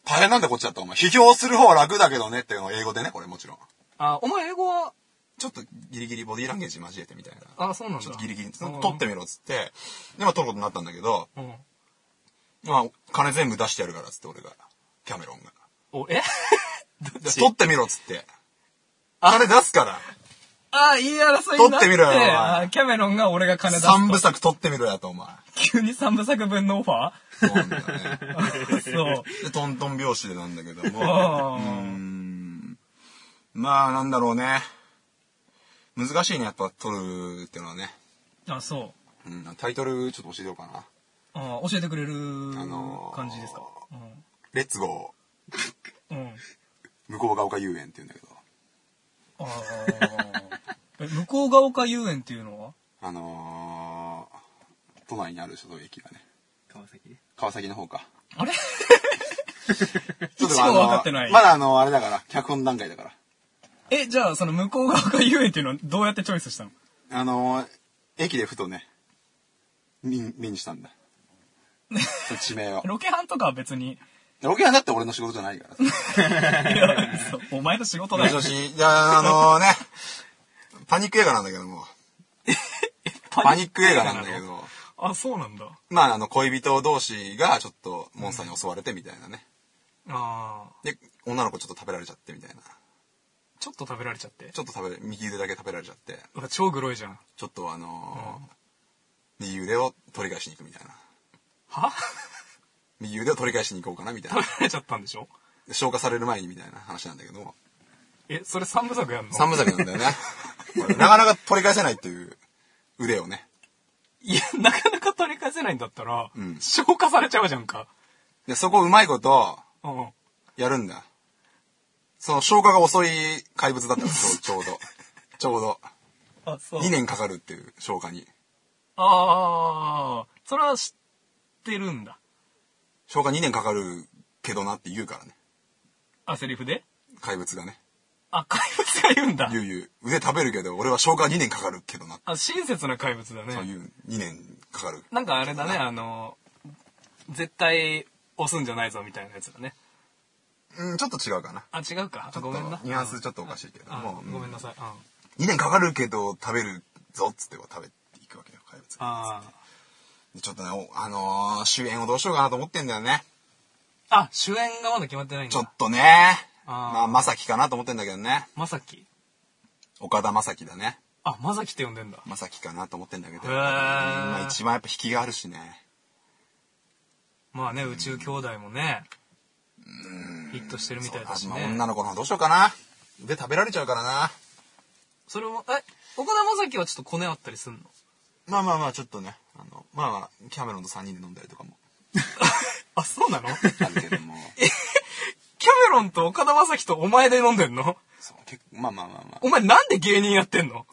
大変なんだこっちだったお前。批評する方は楽だけどねっていうのを英語でね、これもちろん。
あ。あ、お前英語は、
ちょっとギリギリボディーランゲージ交えてみたいな。
あ、そうなんだ。
ちょっとギリギリ、
うん
撮ってみろっつって、で、まあ撮ることになったんだけど、
うん。
まあ、金全部出してやるからっつって俺が、キャメロンが。
お、え？
で撮ってみろっつって。金出すから。
あ、言い争いになって。
撮ってみろよお前
あキャメロンが俺が金出すと。
三部作撮ってみろやと、お前。
急に三部作分のオファ
そうなんだよね。
ー そう。
で、トントン拍子でなんだけども。
あ
うーん。まあ、なんだろうね。難しいね、やっぱ撮るっていうのはね。
あ、そう。
うん、タイトルちょっと教えてようかな。
あ教えてくれる
あのー
感じですか？
レッツゴ
うん。うん。
ー、向こうが丘遊園って言うんだけど。
あーえ向こうが丘遊園っていうのは？
あのー、都内にあるでしょ、そういう駅がね。
川崎？
川崎の方か。
あれ？
ち
一応
あの
分かってない
まだあの、あれだから、脚本段階だから。
え、じゃあその向こうが丘遊園っていうのはどうやってチョイスしたの？
あのー、駅でふとね、目目にしたんだ。その地名を。
ロケハンとかは別に。
ロケはだって俺の仕事じゃないから。
いやそうお前の仕事だよ
もし。もし、じゃあ、あのね、パニック映画なんだけども。パニック映画なんだけど。
あ、そうなんだ。
まあ、あの、恋人同士がちょっとモンスターに襲われてみたいなね。
ああ。
で、女の子ちょっと食べられちゃってみたいな。
ちょっと食べられちゃって？
ちょっと食べれ、右腕だけ食べられちゃって、
うわ超グロいじゃん。
ちょっとあのー右腕を取り返しに行くみたいな。
は？
右腕を取り返しに行こうかなみたいな
食べ。られちゃったんでしょ？
で消化される前にみたいな話なんだけども。
え、それ三部作やんの？
三部作なんだよね。なかなか取り返せないっていう腕をね。
いや、なかなか取り返せないんだったら、
うん
消化されちゃうじゃんか。
で、そこをうまいこと
うん。
やるんだ。その消化が遅い怪物だったの、ちょう ちょうど。ちょうど。
あ、そう。
2年かかるっていう消化に。
ああ、それは知ってるんだ。
消化2年かかるけどなって言うからね。
あ、セリフで？
怪物がね。
あ、怪物が言うんだ。
言う言う。腕食べるけど、俺は消化2年かかるけどな。
あ、親切な怪物だね。
そういう2年かかる。
なんかあれだね、あの、絶対押すんじゃないぞみたいなやつだね。
うん、ちょっと違うかな。
あ、違うか。
ちょっと
ごめんな。
ニュアンスちょっとおかしいけど。
ごめんなさい。うん
2年かかるけど食べるぞっつってこう食べていくわけよ、怪物が。
あ
でちょっとね、おあのー主演をどうしようかなと思ってんだよね。
あ。あ、主演がまだ決まってないんだ。
ちょっとね。
あー
まあ、まさきかなと思ってんだけどね。
まさき。
岡田まさきだね。
あ、まさきって呼んでんだ。
まさきかなと思ってんだけど。まあ、一番やっぱ引きがあるしね。
まあね、宇宙兄弟もね、ヒットしてるみたいだし
まあ
ね。
女の子の方どうしようかな。腕食べられちゃうからな。
それも、え、岡田将生はちょっとコネあったりすんの？
まあまあまあ、ちょっとね。あの、まあまあ、キャメロンと3人で飲んだりとかも
あ、そうなの？キャ
あるけども。
メロンと岡田将生とお前で飲んでんの？
そう、結構、まあまあまあま
お前なんで芸人やってんの？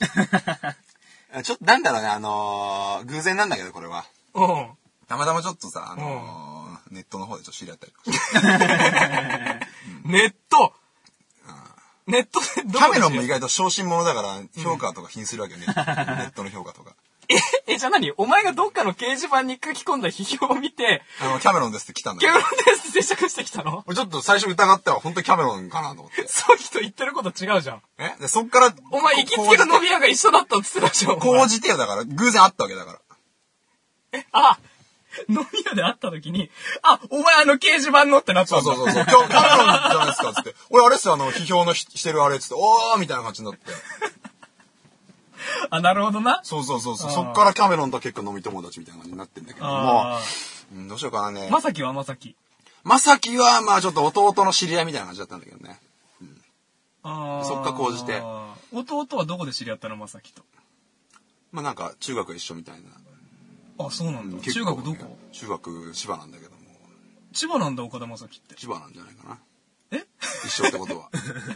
あ。ちょっと、なんだろうね、あのー偶然なんだけど、これは。
うん。
たまたまちょっとさ、あのーネットの方でちょっと知り合ったりとかして。
ネット？ネットでど
キャメロンも意外と小心者だから、評価とか気にするわけよね。ネットの評価とか。
え、え、じゃあ何？お前がどっかの掲示板に書き込んだ批評を見て、
あの、キャメロンですって来たんだ
キャメロ。ンですって接触してきたの？
俺ちょっと最初疑ったわ。本当にキャメロンかなと思って。
さっきと言ってること違うじゃん。
え？で、そっから、
お前行きつけの飲み屋が一緒だったって言ってたじゃん。
こうじてよ、だから、偶然会ったわけだから。
あ、飲み屋で会った時に、あ、お前あの掲示板のってなったんだ。
そうそうそうそう。今日キャメロンじゃないですか、つって。俺あれっすよ、あの、批評のししてるあれっつって、おーみたいな感じになって。
あ、なるほどな。
そうそうそうそう。そっからキャメロンと結構飲み友達みたいな感じになってんだけども
あ、
うんどうしようかなね。
まさきはまさき。
まさきは、まあちょっと弟の知り合いみたいな感じだったんだけどね。
あー
そっか講じて。
弟はどこで知り合ったのまさきと？
まあなんか、中学一緒みたいな。
あ、そうなんだ。
結
中
構
学どこ？
中学、千葉なんだけども。
千葉なんだ、岡田将生って。
千葉なんじゃないかな。
え？
一緒ってことは。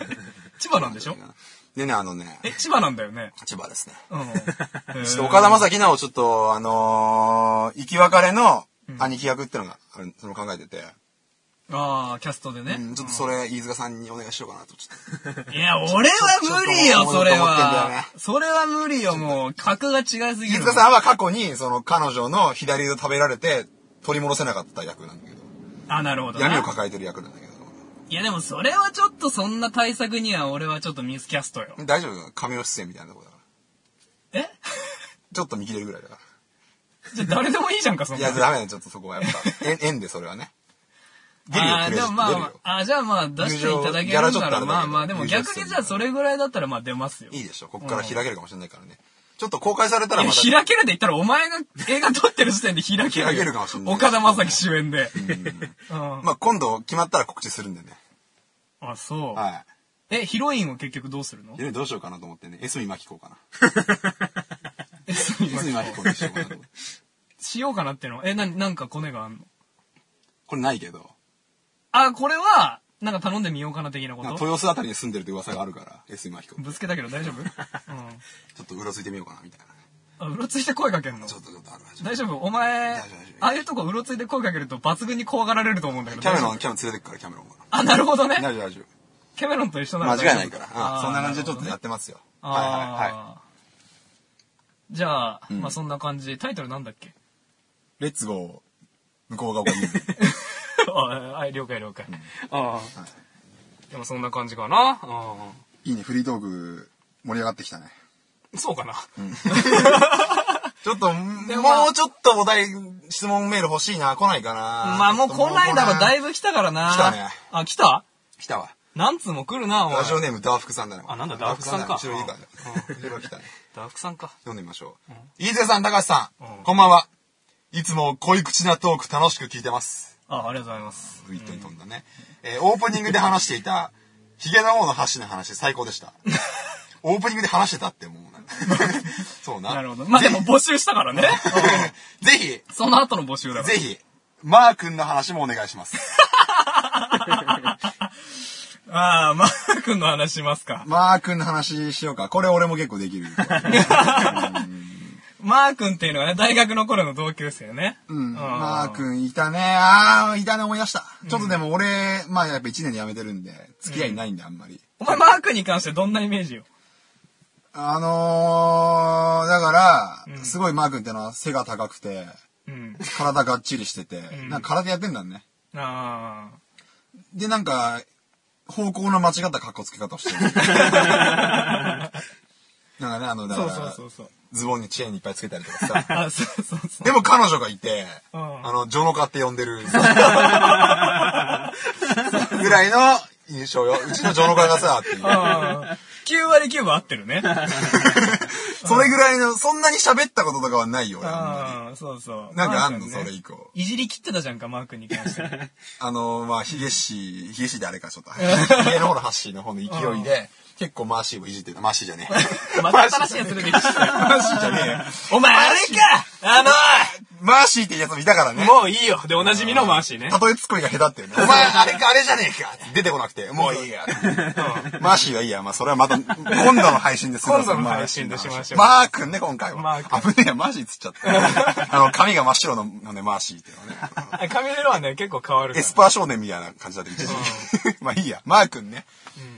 千葉なんでしょ？
でね、あのね、
え、千葉なんだよね。
千葉ですね。
うん。
ちょっと岡田将生のちょっと、あのー生き別れの兄貴役ってのが、あれその考えてて、
ああ、キャストでね。
うんちょっとそれ、飯塚さんにお願いしようかなと、ちょっと。
いや、俺は無理よ、それは
ね。
それは無理よ、もう。格が違いすぎ
飯
る。
塚さんは過去に、その彼女の左腕を食べられて、取り戻せなかった役なんだけど、
あ、なるほどな。
闇を抱えてる役なんだけど。
いや、でもそれはちょっとそんな対策には俺はちょっとミスキャストよ。
大丈夫？亀尾出演みたいなとこだから。
え？
ちょっと見切れるぐらいだから。
じゃあ誰でもいいじゃんか、そん
いや。ダメだよ、ちょっとそこはやっぱ。縁縁でそれはね。出るよ、
あーでもまあま。あ、あじゃあまあ出していただけるならまあまあ、でも逆にじゃあそれぐらいだったらまあ出ますよ。
いいでしょ。こっから開けるかもしれないからね。ちょっと公開されたらまた。
開けるで言ったらお前が映画撮ってる時点で開けるよ。
開けるかもしれない
岡田将生主演で。うん。
まあ今度決まったら告知するんでね。
あ、そう。
は
え、ヒロインを結局どうするの？
い。でどうしようかなと思ってね。エスミマキコかな。
え、すみ
エスミマキコにしようかなと思って。
しようかなっての？え、な、なんかコネがあんの？
これないけど。
あ、これは、なんか頼んでみようかな的なこと？
なんか豊洲あたりに住んでるって噂があるから、エスミマキコ。ち
ぶつけたけど大丈夫？うん。
ょっとうろついてみようかな、みたいな
うろついて声かけんの？
ちょっとちょっとあるわ。ちょっと
大丈夫お前
大丈夫大丈、夫
ああいうとこうろついて声かけると抜群に怖がられると思うんだけど。
キャメロン、
大丈
キャメロン連れてくから、キャメロンが。
夫あ、なるほどね。
大丈夫、大丈
キャメロンと一緒
夫。
なら
間違いないから。うんそんな感じでちょっとやってますよ。はいはいはい。
じゃあ、
ん
まあそんな感じ。タイトルなんだっけ？
レッツゴー、向こう側に。
あ はい、了解了解。ああ。でもそんな感じかな。あ
いいね、フリートーク、盛り上がってきたね。
あそうかな。
ちょっと、
もまあ
もうちょっとお題、質問メール欲しいな。来ないかな。
まあもう来ないだろ、だ
い
いぶ来たからな。
来たね。
あ、来た？
来たわ。
何通も来るな、お前
ラジオネームダーフクさんだね。
あなんだダーフクさんか
後ろいいからね。後ろ来たね。
ダークさんか。
読んでみましょう。飯塚さん、高橋さん
うん、
こんばんは。いつも濃い口なトーク楽しく聞いてます。
あ、ありがとうございます。
ウィットに飛んだね。えーオープニングで話していた、ヒゲの王の橋の話、最高でした。オープニングで話してたってもうな。そうな。
なるほど。まあでも募集したからね。
ぜひ、
うんその後の募集だ。
ぜひ、マー君の話もお願いします。
ああ、マー君の話しますか。
マー君の話しようか。これ俺も結構できる。
マー君っていうのはね、大学の頃の同級生ね。
うん。マー君いたね。ああ、いたね、思い出した。ちょっとでも俺、まあやっぱ1年で辞めてるんで、付き合いないんで、あんまり。
お前マー君に関してどんなイメージよ？
あのー、だから、
うん
すごいマー君ってのは背が高くて、
うん。
体がっちりしてて、
ん
なんか空手やってんだね。
あ
で、なんか、方向の間違った格好つけ方をしてる。なんかね、あの、だ
あ。
か
そう
ら、
そうそうそう。
ズボンにチェーンいっぱいつけたりとかさ。
あ、そうそうそう。
でも彼女がいて、
うん
あの、ジョノカって呼んでる。ぐらいの印象よ。うちのジョノカがさ、っていう。
あ9割9分合ってるね。
それぐらいの、そんなに喋ったこととかはないよ、俺あんま
ああ、そうそう。
りなんかあんの、それ以降。
いじり切ってたじゃんか、マー君に関して。
あの、まあ、ヒゲシ、ヒゲシであれか、ちょっと。ヒゲの方のハッシーの方の勢いで、結構マーシーをいじってた。マーシーじゃねえ。
また新しいやつ出てきた。
マーシーじゃねえよ。
お前あれかあ
マーシーってやつもいたから
の、
ね。
もういいよ。で、おなじみのマーシーね。
例えツッコミが下手っていうね。お前、あれか、あれじゃねえか出てこなくて、もういいや。マーシーはいいや。まあ、それはまた、今度の配信でする
今度の配信でしましょう
マー君ね、今回は。
マー君
危ねえ、マーシーつっちゃった。あの、髪が真っ白ののね、マーシーっていうのね。
あ髪の色はね、結構変わる。
エスパー少年みたいな感じだった。まあいいや。マー君ね。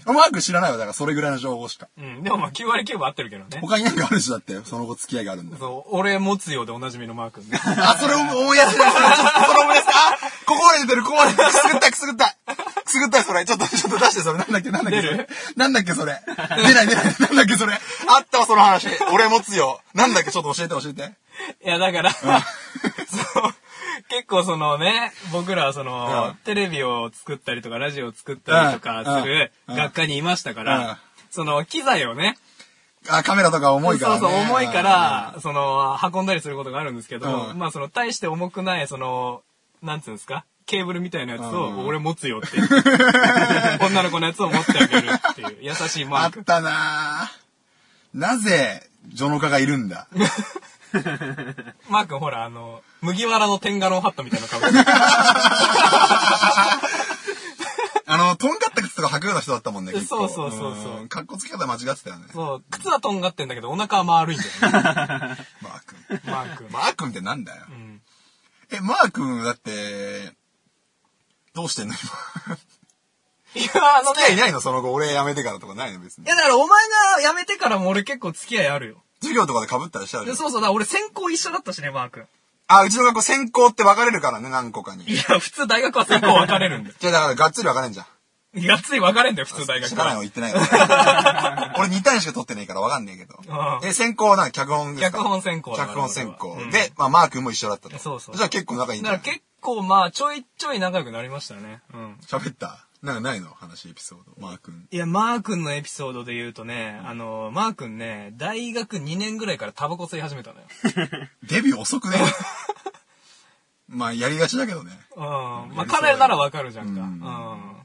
マー君知らないわ。だからそれぐらいの情報しか。
うん。でもまあ9割9分合ってるけどね。
他に何かあるしだって、その後付き合いがあるんだ。
そう、俺持つよでおなじみのマー君ね。
あ、それを思い出した。それ思い出した。あ、ここまで出てる、ここまで出てる。くすぐったい、くすぐったい。くすぐったい、それ。ちょっと、ちょっと出して、それ。なんだっけ、なんだっけ、
出る？
なんだっけ、それ。出ない、出ない。なんだっけ、それ。あったわ、その話。俺持つよ。なんだっけ、ちょっと教えて、教えて。
いや、だから、そう、結構そのね、僕らはその、
うん。
テレビを作ったりとか、ラジオを作ったりとかする
うん。
学科にいましたか
うん。
ら、その、機材をね、
あ、カメラとか重いからね。
そうそう、重いから、その、運んだりすることがあるんですけど、
うん。
まあその、大して重くない、その、なんつうんですかケーブルみたいなやつ
うん。
を、俺持つよって。女の子のやつを持ってあげるっていう、優しいマーク。
あったなぁ。なぜ、ジョノカがいるんだ？
マー君ほら、あの、麦わらのテンガロンハットみたいなの被ってる
あの、とんがった靴とか履くような人だったもんね、結構。
そうそうそうそうん
かっこつけ方間違ってたよね。
そう、靴はとんがってんだけど、お腹は丸いんだよね。
マー君。
マー君。
マー君ってなんだよ。
ん
え、マー君だって、どうしてんの？今。
いや、あの
付き合い
ね、
ないの？その後、俺辞めてからとかないの？別に
い。やだからお前が辞めてからも俺結構付き合いあるよ。
授業とかで被ったりしたで
そうそう、だから俺専攻一緒だったしね、マー君。
あ、うちの学校専攻って分かれるからね、何個かに。
いや、普通大学は専攻分かれるんだよ。
じゃあだからがっつり分かれんじゃん。
がっつり分かれんだよ、普通大学
知らないの
は。
言ってないから。俺2単位しか取ってないから分かんねえけどえ、専攻は何脚本ですか？
脚本専攻
脚本専攻。で、まあ、マー君も一緒だったと。
そうそう
じゃあ結構仲いいんだ
だから結構まあ、ちょいちょい仲良くなりましたね。うん。
喋った？なんかないの？話、エピソード。マー君。
いや、マー君のエピソードで言うとね、あの、マー君ね、大学2年ぐらいからタバコ吸い始めたのよ。
デビュー遅くね まあ、やりがちだけどね。
うん。まあ、彼ならわかるじゃんか。
う
うんん。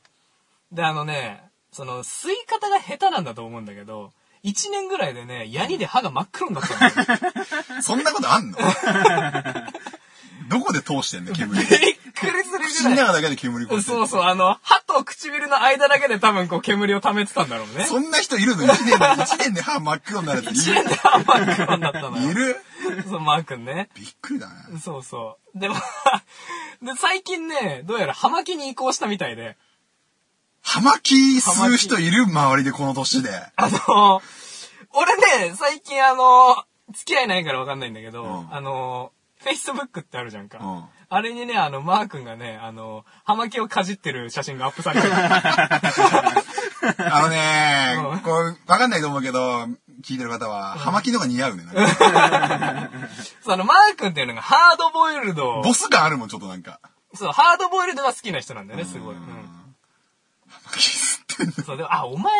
で、あのね、その、吸い方が下手なんだと思うんだけど、1年ぐらいでね、ヤニで歯が真っ黒になったのよ。
そんなことあんの？どこで通してんの煙。
びっくりす
口の
るぐらい。
中だけで煙こ
そうそう、あの、歯と唇の間だけで多分こう煙を溜めてたんだろうね。
そんな人いるの ?1 年で、一年で歯真っ黒になるやつい
1年で歯真っ黒になったのよ。
るいる？
そう、マー君ね。
びっくりだね。
そうそう。でも、で、最近ね、どうやら葉巻に移行したみたいで、
葉巻吸う人いる周りでこの年で。
あの、俺ね、最近あの、付き合いないからわかんないんだけど、
うん
あの、Facebook ってあるじゃんか。
うん
あれにね、あの、マー君がね、あの、葉巻をかじってる写真がアップされてる。
あのね
うん、
こう、わかんないと思うけど、聞いてる方は、葉巻の方が似合うね。
その、マー君っていうのがハードボイルド。
ボス感あるもん、ちょっとなんか。
そう、ハードボイルドが好きな人なんだよね、すごい。うんそう、でも、あ、お前、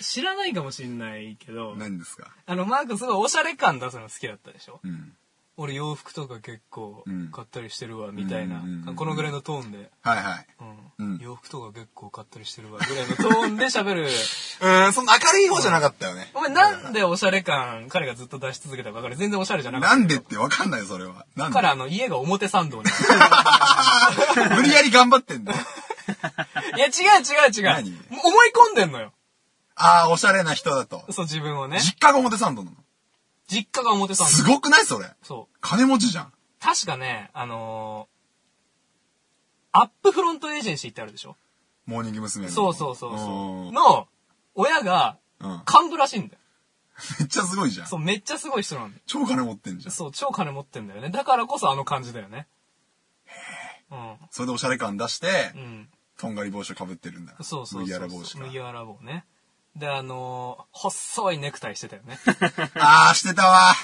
知らないかもしんないけど、
何ですか？
あの、マー君すごいおしゃれ感出すの好きだったでしょ？
うん。
俺洋服とか結構
うん
買ったりしてるわ、みたいな。このぐらいのトーンで。
はいはい。
うん
うん
洋服とか結構買ったりしてるわ、ぐらいのトーンで喋る。
うん、そんな明るい方じゃなかったよね。
お前なんでおしゃれ感、彼がずっと出し続けたか分かる全然おしゃれじゃなかった。
なんでってわかんないよ、それは。なんで？
彼あの、家が表参道に。
無理やり頑張ってんだよ。
いや、違う違う違う。
何？
思い込んでんのよ。
ああ、おしゃれな人だと。
そう、自分をね。
実家が表参道なの。
実家が表参道。
すごくないそれ？
そう。
金持ちじゃん。
確かね、あのーアップフロントエージェンシーってあるでしょ？
モーニング娘。の
そうそうそうそう。
ん
の、親が
うん、
幹部らしいんだよ。
めっちゃすごいじゃん。
そう、めっちゃすごい人なんだよ。
超金持ってんじゃん。
そう、超金持ってんだよね。だからこそあの感じだよね。うん。
それでおしゃれ感出して
う、ん。
とんがり帽子をかぶってるんだ。
そうそうそうそう。
麦わら帽子か。
麦わら帽ね。で、あのー細いネクタイしてたよね。
ああ、してたわ。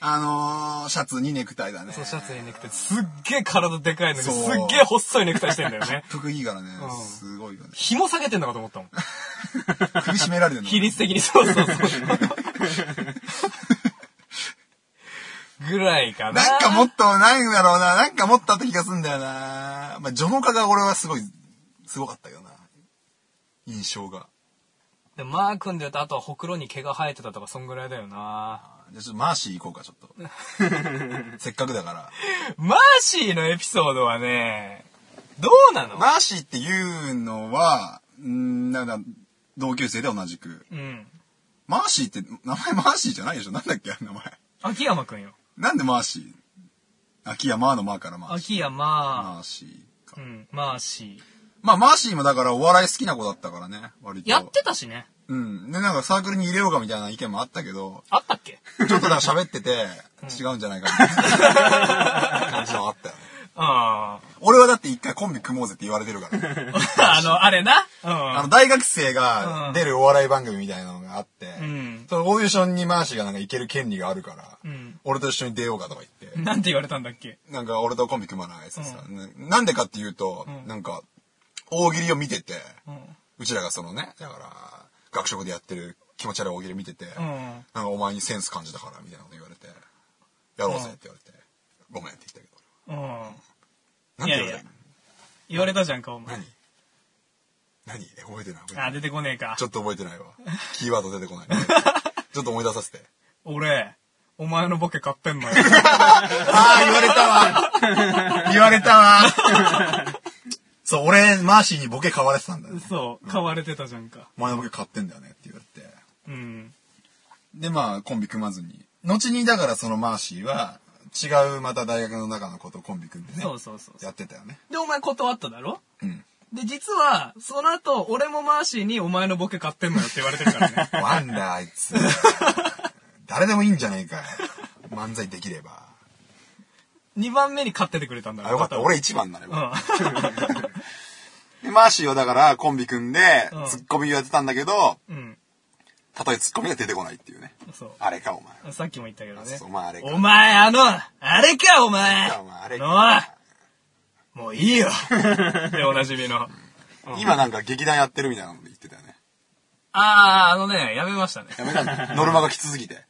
あのー、シャツにネクタイだね。
そう、シャツにネクタイ。すっげえ体でかいのに、すっげえ細いネクタイしてんだよね。
服いいからね
う。ん
すごいよね。
紐下げてんのかと思ったもん。
首絞められてるの。
比率的に、そうそうそう。ぐらいかな。
なんかもっとないんだろうな。なんかもっとあった気がすんだよな。まあ、ジョノカが俺はすごい、すごかったけどな。印象が。
でマー君で言うと、あとはほくろに毛が生えてたとか、そんぐらいだよな。
じゃあちょっとマーシー行こうか、ちょっと。せっかくだから。
マーシーのエピソードはね、どうなの、
マーシーっていうのは、んーなんだ、同級生で同じく。
うん。
マーシーって、名前マーシーじゃないでしょ？なんだっけ名前。
秋山くんよ。
なんでマーシー？秋山のマーからマーシー。
秋山、
マーシーか
う。ん、マーシ
まあ、マーシーもだからお笑い好きな子だったからね、割
ー。
と。
やってたしね。
うん。で、なんかサークルに入れようかみたいな意見もあったけど、
あったっけ？
ちょっとだから喋ってて、違うんじゃないかみたいな感じのあったよね。
あ
俺はだって一回コンビ組もうぜって言われてるから。
あ。あの、あれな。うん。
あの、大学生
うん
が出るお笑い番組みたいなのがあって、
うん。
そのオーディションにマーシーがなんか行ける権利があるから、
うん。
俺と一緒に出ようかとか言って、
なんて言われたんだっけ？
なんか俺とコンビ組まないっつってさ、ねなんでかっていうと、
うん
なんか、大喜利を見てて、
う
ちらがそのね、だから、学食でやってる気持ち悪い大喜利見てて、
うん。
なんかお前にセンス感じたからみたいなこと言われて、やろうぜって言われて、ごめんって言ったけど。
うん。
なんて言われた
言われたじゃんか、お前
何？何？え覚えてない？覚えてない
あ、出てこねえか
ち。ょっと覚えてないわ。キーワード出てこない。ちょっと思い出させて。
俺、お前のボケ買ってんのよ。
ああ、言われたわ。言われたわ。そう、俺、マーシーにボケ買われてたんだよね。
そう、買われてたじゃんか。
お前のボケ買ってんだよねって言われて。
うん。
で、まあ、コンビ組まずに。後に、だからそのマーシーは、違うまた大学の中のことをコンビ組んでね。
そうそうそう。
やってたよね。
で、お前断っただろ？
うん。
で、実は、その後、俺もマーシーにお前のボケ買ってんのよって言われてるからね。
ワンダー、あいつ。誰でもいいんじゃねえかよ。漫才できれば。
2番目に買っててくれたんだ
あ、よかった。俺一番だね。
うん。
でマーシーはだからコンビ組んで
うん、
ツッコミをやってたんだけど、
うん。
たとえツッコミが出てこないっていうね。
そう。
あれか、お前。
さっきも言ったけどね
あれか。
お前、あの、あれか、お前。
お前あれ
の
か。
もういいよ。で、おなじみの。
今なんか劇団やってるみたいなので言ってたよね。
あー、あのね、やめましたね。
やめたんだ。ノルマがきつすぎて。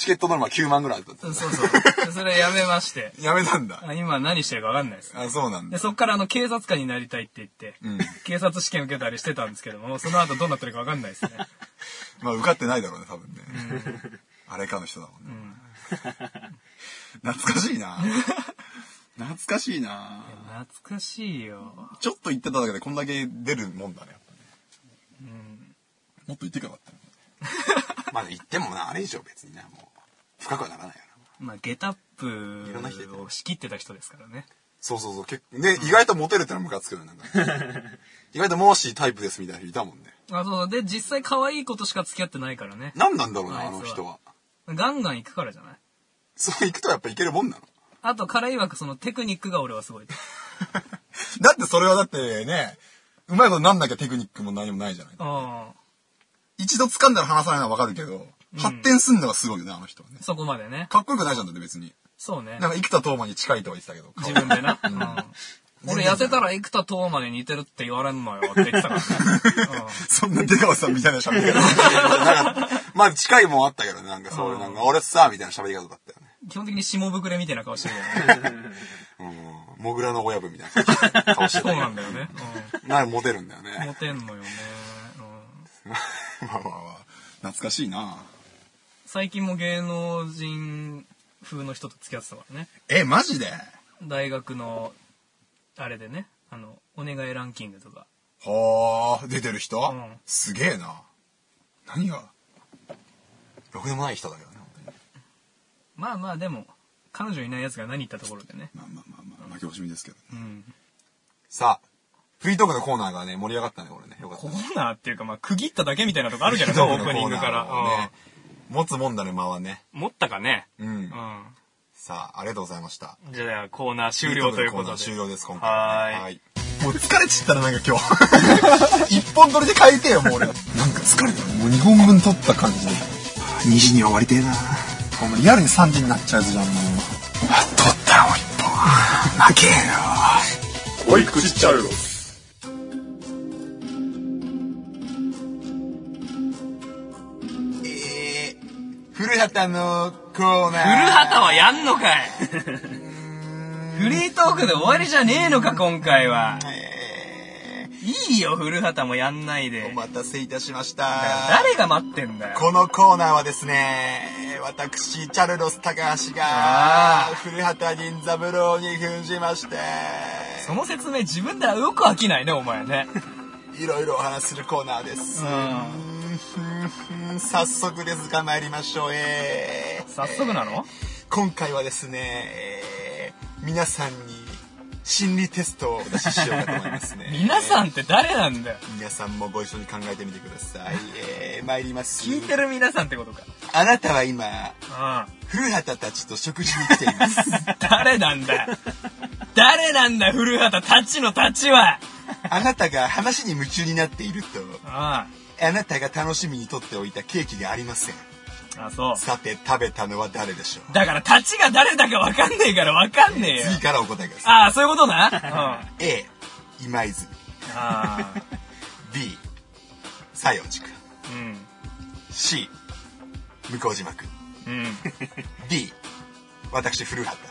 チケットノルマ9万ぐらいだった
そうそう。それやめまして。
やめたんだ。
あ今何してるかわかんないです。
あ、そうなん
で、
だ。
そっからあの、警察官になりたいって言って、
うん
警察試験受けたりしてたんですけども、その後どうなってるかわかんないですね。
まあ受かってないだろうね、多分ね。あれかの人だもんね。懐かしいな。懐かしいな。
懐かしいよ。
ちょっと言ってただけでこんだけ出るもんだね、やっぱね。もっと言ってかかったよ。まあ言ってもな、あれ以上別にね、もう、深くはならないよな。
まあ、ゲタッ
いろんな人いた
プを仕切ってた人ですからね。
そうそうそう。結構ね、意外とモテるってのはムカつくよね。なんか 意外とモーシータイプですみたいな人いたもんね。
あ、そう。で、実際可愛い子としか付き合ってないからね。
何なんだろうな、
あ
の人は。
ガンガン行くからじゃない？
そう行くとやっぱいけるもんなの。
あと、彼曰くそのテクニックが俺はすごい。
だってそれはだってね、うまいことなんなきゃテクニックも何もないじゃない。
あ
一度掴んだら離さないのはわかるけど、発展すんのがすごいよね、あの人はね
あ、。そこまでね。
かっこよくないじゃんだって別に。
そうね
なん。か生田斗真に近いとは言ってたけど。
自分でな。うん俺痩せたら生田斗真に似てるって言われんのよって言ってたからね。
そんな出川さんみたいな喋り方。なんか、まあ近いもんあったけどね、なんかそういうなんか、俺さ、みたいな喋り方だったよね。
うん基本的に下膨れみたいな顔してるよね。
うん。モグラの親分みたいな顔してた
そうなんだよね。
なんかモテるんだよ
うん。
ね
モ。テんのよね。うん
まあまあまあ、懐かしいな
最近も芸能人風の人と付き合ってたからね。
え、マジで？
大学の、あれでね、あの、お願いランキングとか。
はあ、出てる人、
ん
すげえな。何が？ろくでもない人だけどね。
まあまあでも、彼女いない奴が何言ったところでね。
まあまあまあまあ、負け惜しみですけど。
うん。
さあ、フリートークのコーナーがね、盛り上がったね、これね。よかった
コ。ーナーっていうか、まあ、区切っただけみたいなとこあるじゃないですか、オープニングから。
ね、持つもんだね、間はね。
うん持ったかね？
うん。
うん。
さあ、ありがとうございました。
じゃあ、コーナー終了ということで。
終了です、今回はね。
はーい。
もう疲れちったらなんか今日。一本撮りで書いてよ、もう俺。なんか疲れた。もう2本分撮った感じで。2時には終わりてえな。ほんまリアルに3時になっちゃうやつじゃん、もう。撮ったよ、もう一本。負けよ。
おい、口チャルロ。
えー、古畑のコーナー。
古畑はやんのかいフリートークで終わりじゃねえのか、今回は。
え
いいよ、古畑もやんない
ー、
で
お。待たせいたしました。
誰が待ってんだよ。
このコーナーはですね、私、チャルロス高橋が古畑任三郎に扮しまして、
その説明自分ではよく飽きないね、お前ね。
いろいろお話しするコーナーです。うん早速ですが参りましょう。えー
早速なの？
今回はですね、えー皆さんに心理テストをお出ししようかと思いますね。
皆さんって誰なんだよ。
皆さんもご一緒に考えてみてください。えー、参ります。
聞いてる皆さんってことか。
あなたは今、
うん。
古畑たちと食事に来ています。
誰なんだよ。誰なんだよ、古畑たちのたちは。
あなたが話に夢中になっていると、
あ
あなたが楽しみにとっておいたケーキがありません。
あ、あ、そう。
さて、食べたのは誰でしょう？
だから、たちが誰だかわかんねえからわかんねえよ。
次からお答えください。
ああ、そういうことな？うん。あ
A、今泉。
あ。
B、西洋寺君。
うん。
C、向島君。
うん。
D、私、古畑。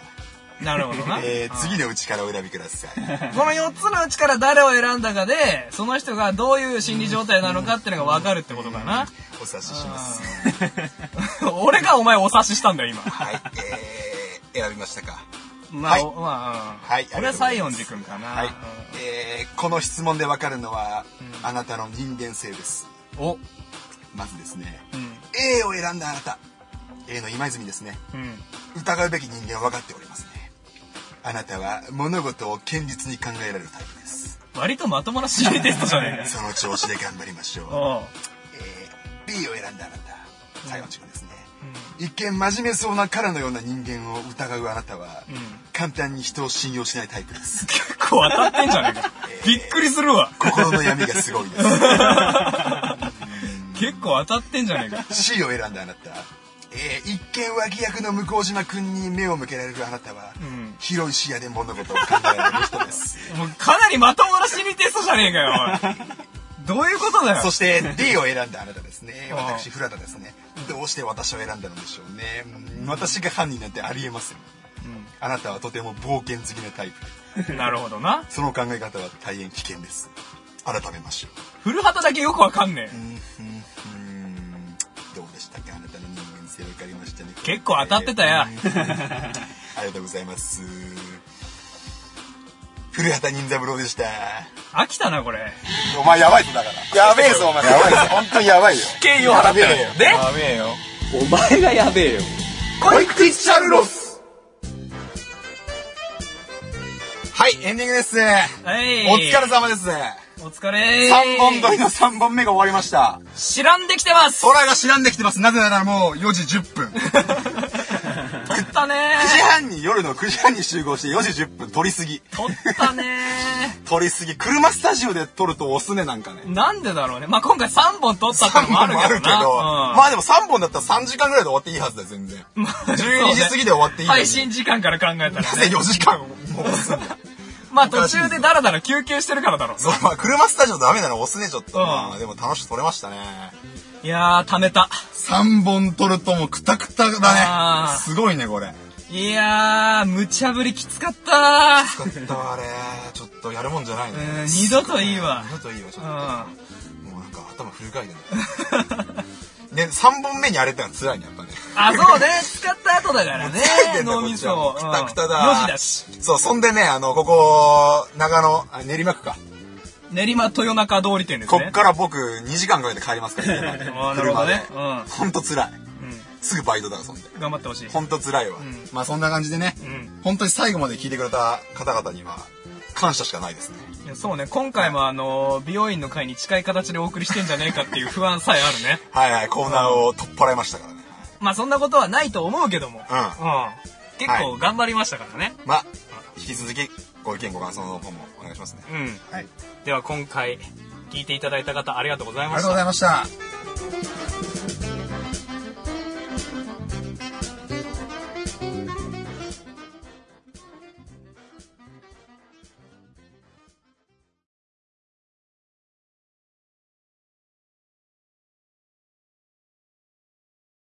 なるほどな。
えー、次のうちからお選びください。
この4つのうちから誰を選んだかで、その人がどういう心理状態なのかっていうのが分かるってことかな。
お察しします。
俺がお前お察ししたんだよ、今。
はい、えー、選びましたか？
まあ、
はい
おまあ、
はい
うん。俺は西園寺君かな。
はい
うん。
えー、この質問でわかるのは、あなたの人間性です。
お、
まずですね、
うん。
A を選んだあなた。A の今泉ですね。
うん。
疑うべき人間は分かっておりますね。あなたは物事を堅実に考えられるタイプです。
割とまともな心理テストじゃねえ。
その調子で頑張りましょう。えー B を選んだあなた。西園寺君ですね。一見真面目そうな彼のような人間を疑うあなたは、簡単に人を信用しないタイプです。
結構当たってんじゃねえか。びっくりするわ。
心の闇がすごいです。
結構当たってんじゃねえか。
C を選んだあなた。えー一見脇役の向島君に目を向けられるあなたは、
ん
広い視野で物事を考えられる人です。
もうかなりまともな心理テストじゃねえかよ。どういうことだよ。
そして D を選んだあなたですね。私、フラダですね。どうして私を選んだのでしょうね。うん私が犯人なんてありえません。あなたはとても冒険好きなタイプ。
なるほどな。
その考え方は大変危険です。改めましょう。
古畑だけよくわかんねえ。
うんうんうんどうでしたかあなたの人間性分かりましたね。
結構当たってたや
うんありがとうございます。古畑任三郎でした。
飽きたな、これ。
お前やばいぞだから。やべえぞお前。やばいぞ。本当にやばいよ。
敬意を払って
やべえよ
で？
やべえよ。
お前がやべえよ。
コイクティッシャルロスはい、エンディングです。
はい。
お疲れ様です。
お疲れ
3本撮りの3本目が終わりました。
知らんできてます
空が知らんできてます。なぜならもう4時10分。9
撮ったね
時半に、夜の9時半に集合して4時10分撮りすぎ。
撮ったね
撮りすぎ。車スタジオで撮ると押すね、なんかね。
なんでだろうね。まあ、今回3本撮ったって
3
のもある
けど、
な。うん
まあでも3本だったら3時間ぐらいで終わっていいはずだよ、全然。12時過ぎで終わっていいのに
配信時間から考えたら
なぜ
ね。
4時間も押すん。
まあ途中でダラダラ休憩してるからだろう。
そう、まあ車スタジオダメなの押すね、ちょっと。
うん
まあでも楽しく撮れましたね。
いやー、貯めた。
3本撮るともうクタクタだね。すごいね、これ。
いやー、無茶ぶりきつかった
使ったわ、あれ。ちょっとやるもんじゃないね
うん。二度といいわ
二度といいわ、ちょっと。
うん。
もうなんか頭フル回転だね。ね、3本目にあれってのは辛いね、やっぱね。
あ、そうね。使った後だからね脳みそ。
こっちはもうクタクタだ
4時だし。
そう、そんでね、あの、ここ、長野、あ練馬区か。
練馬豊中通り店ですね。
こっから僕2時間かけて帰りますから、家まで
あーなるほどね。
車でほんと辛い。
うん。
すぐバイトだから、そんで。
うん。頑張ってほしい。
ほんと辛いわ。
ん
まあそんな感じでね、
うん
本当に最後まで聞いてくれた方々には、感謝しかないですね。
そうね。今回もあの、美容院の会に近い形でお送りしてんじゃねえかっていう不安さえあるね。
はいはい、コーナーを取っ払いましたからね。
まあそんなことはないと思うけども。
うん
うん。結構頑張りましたからね。
まあ、引き続き、ご意見ご感想の方もお願いしますね。
うん。
はい。
では今回、聞いていただいた方ありがとうございました
ありがとうご。ざいました。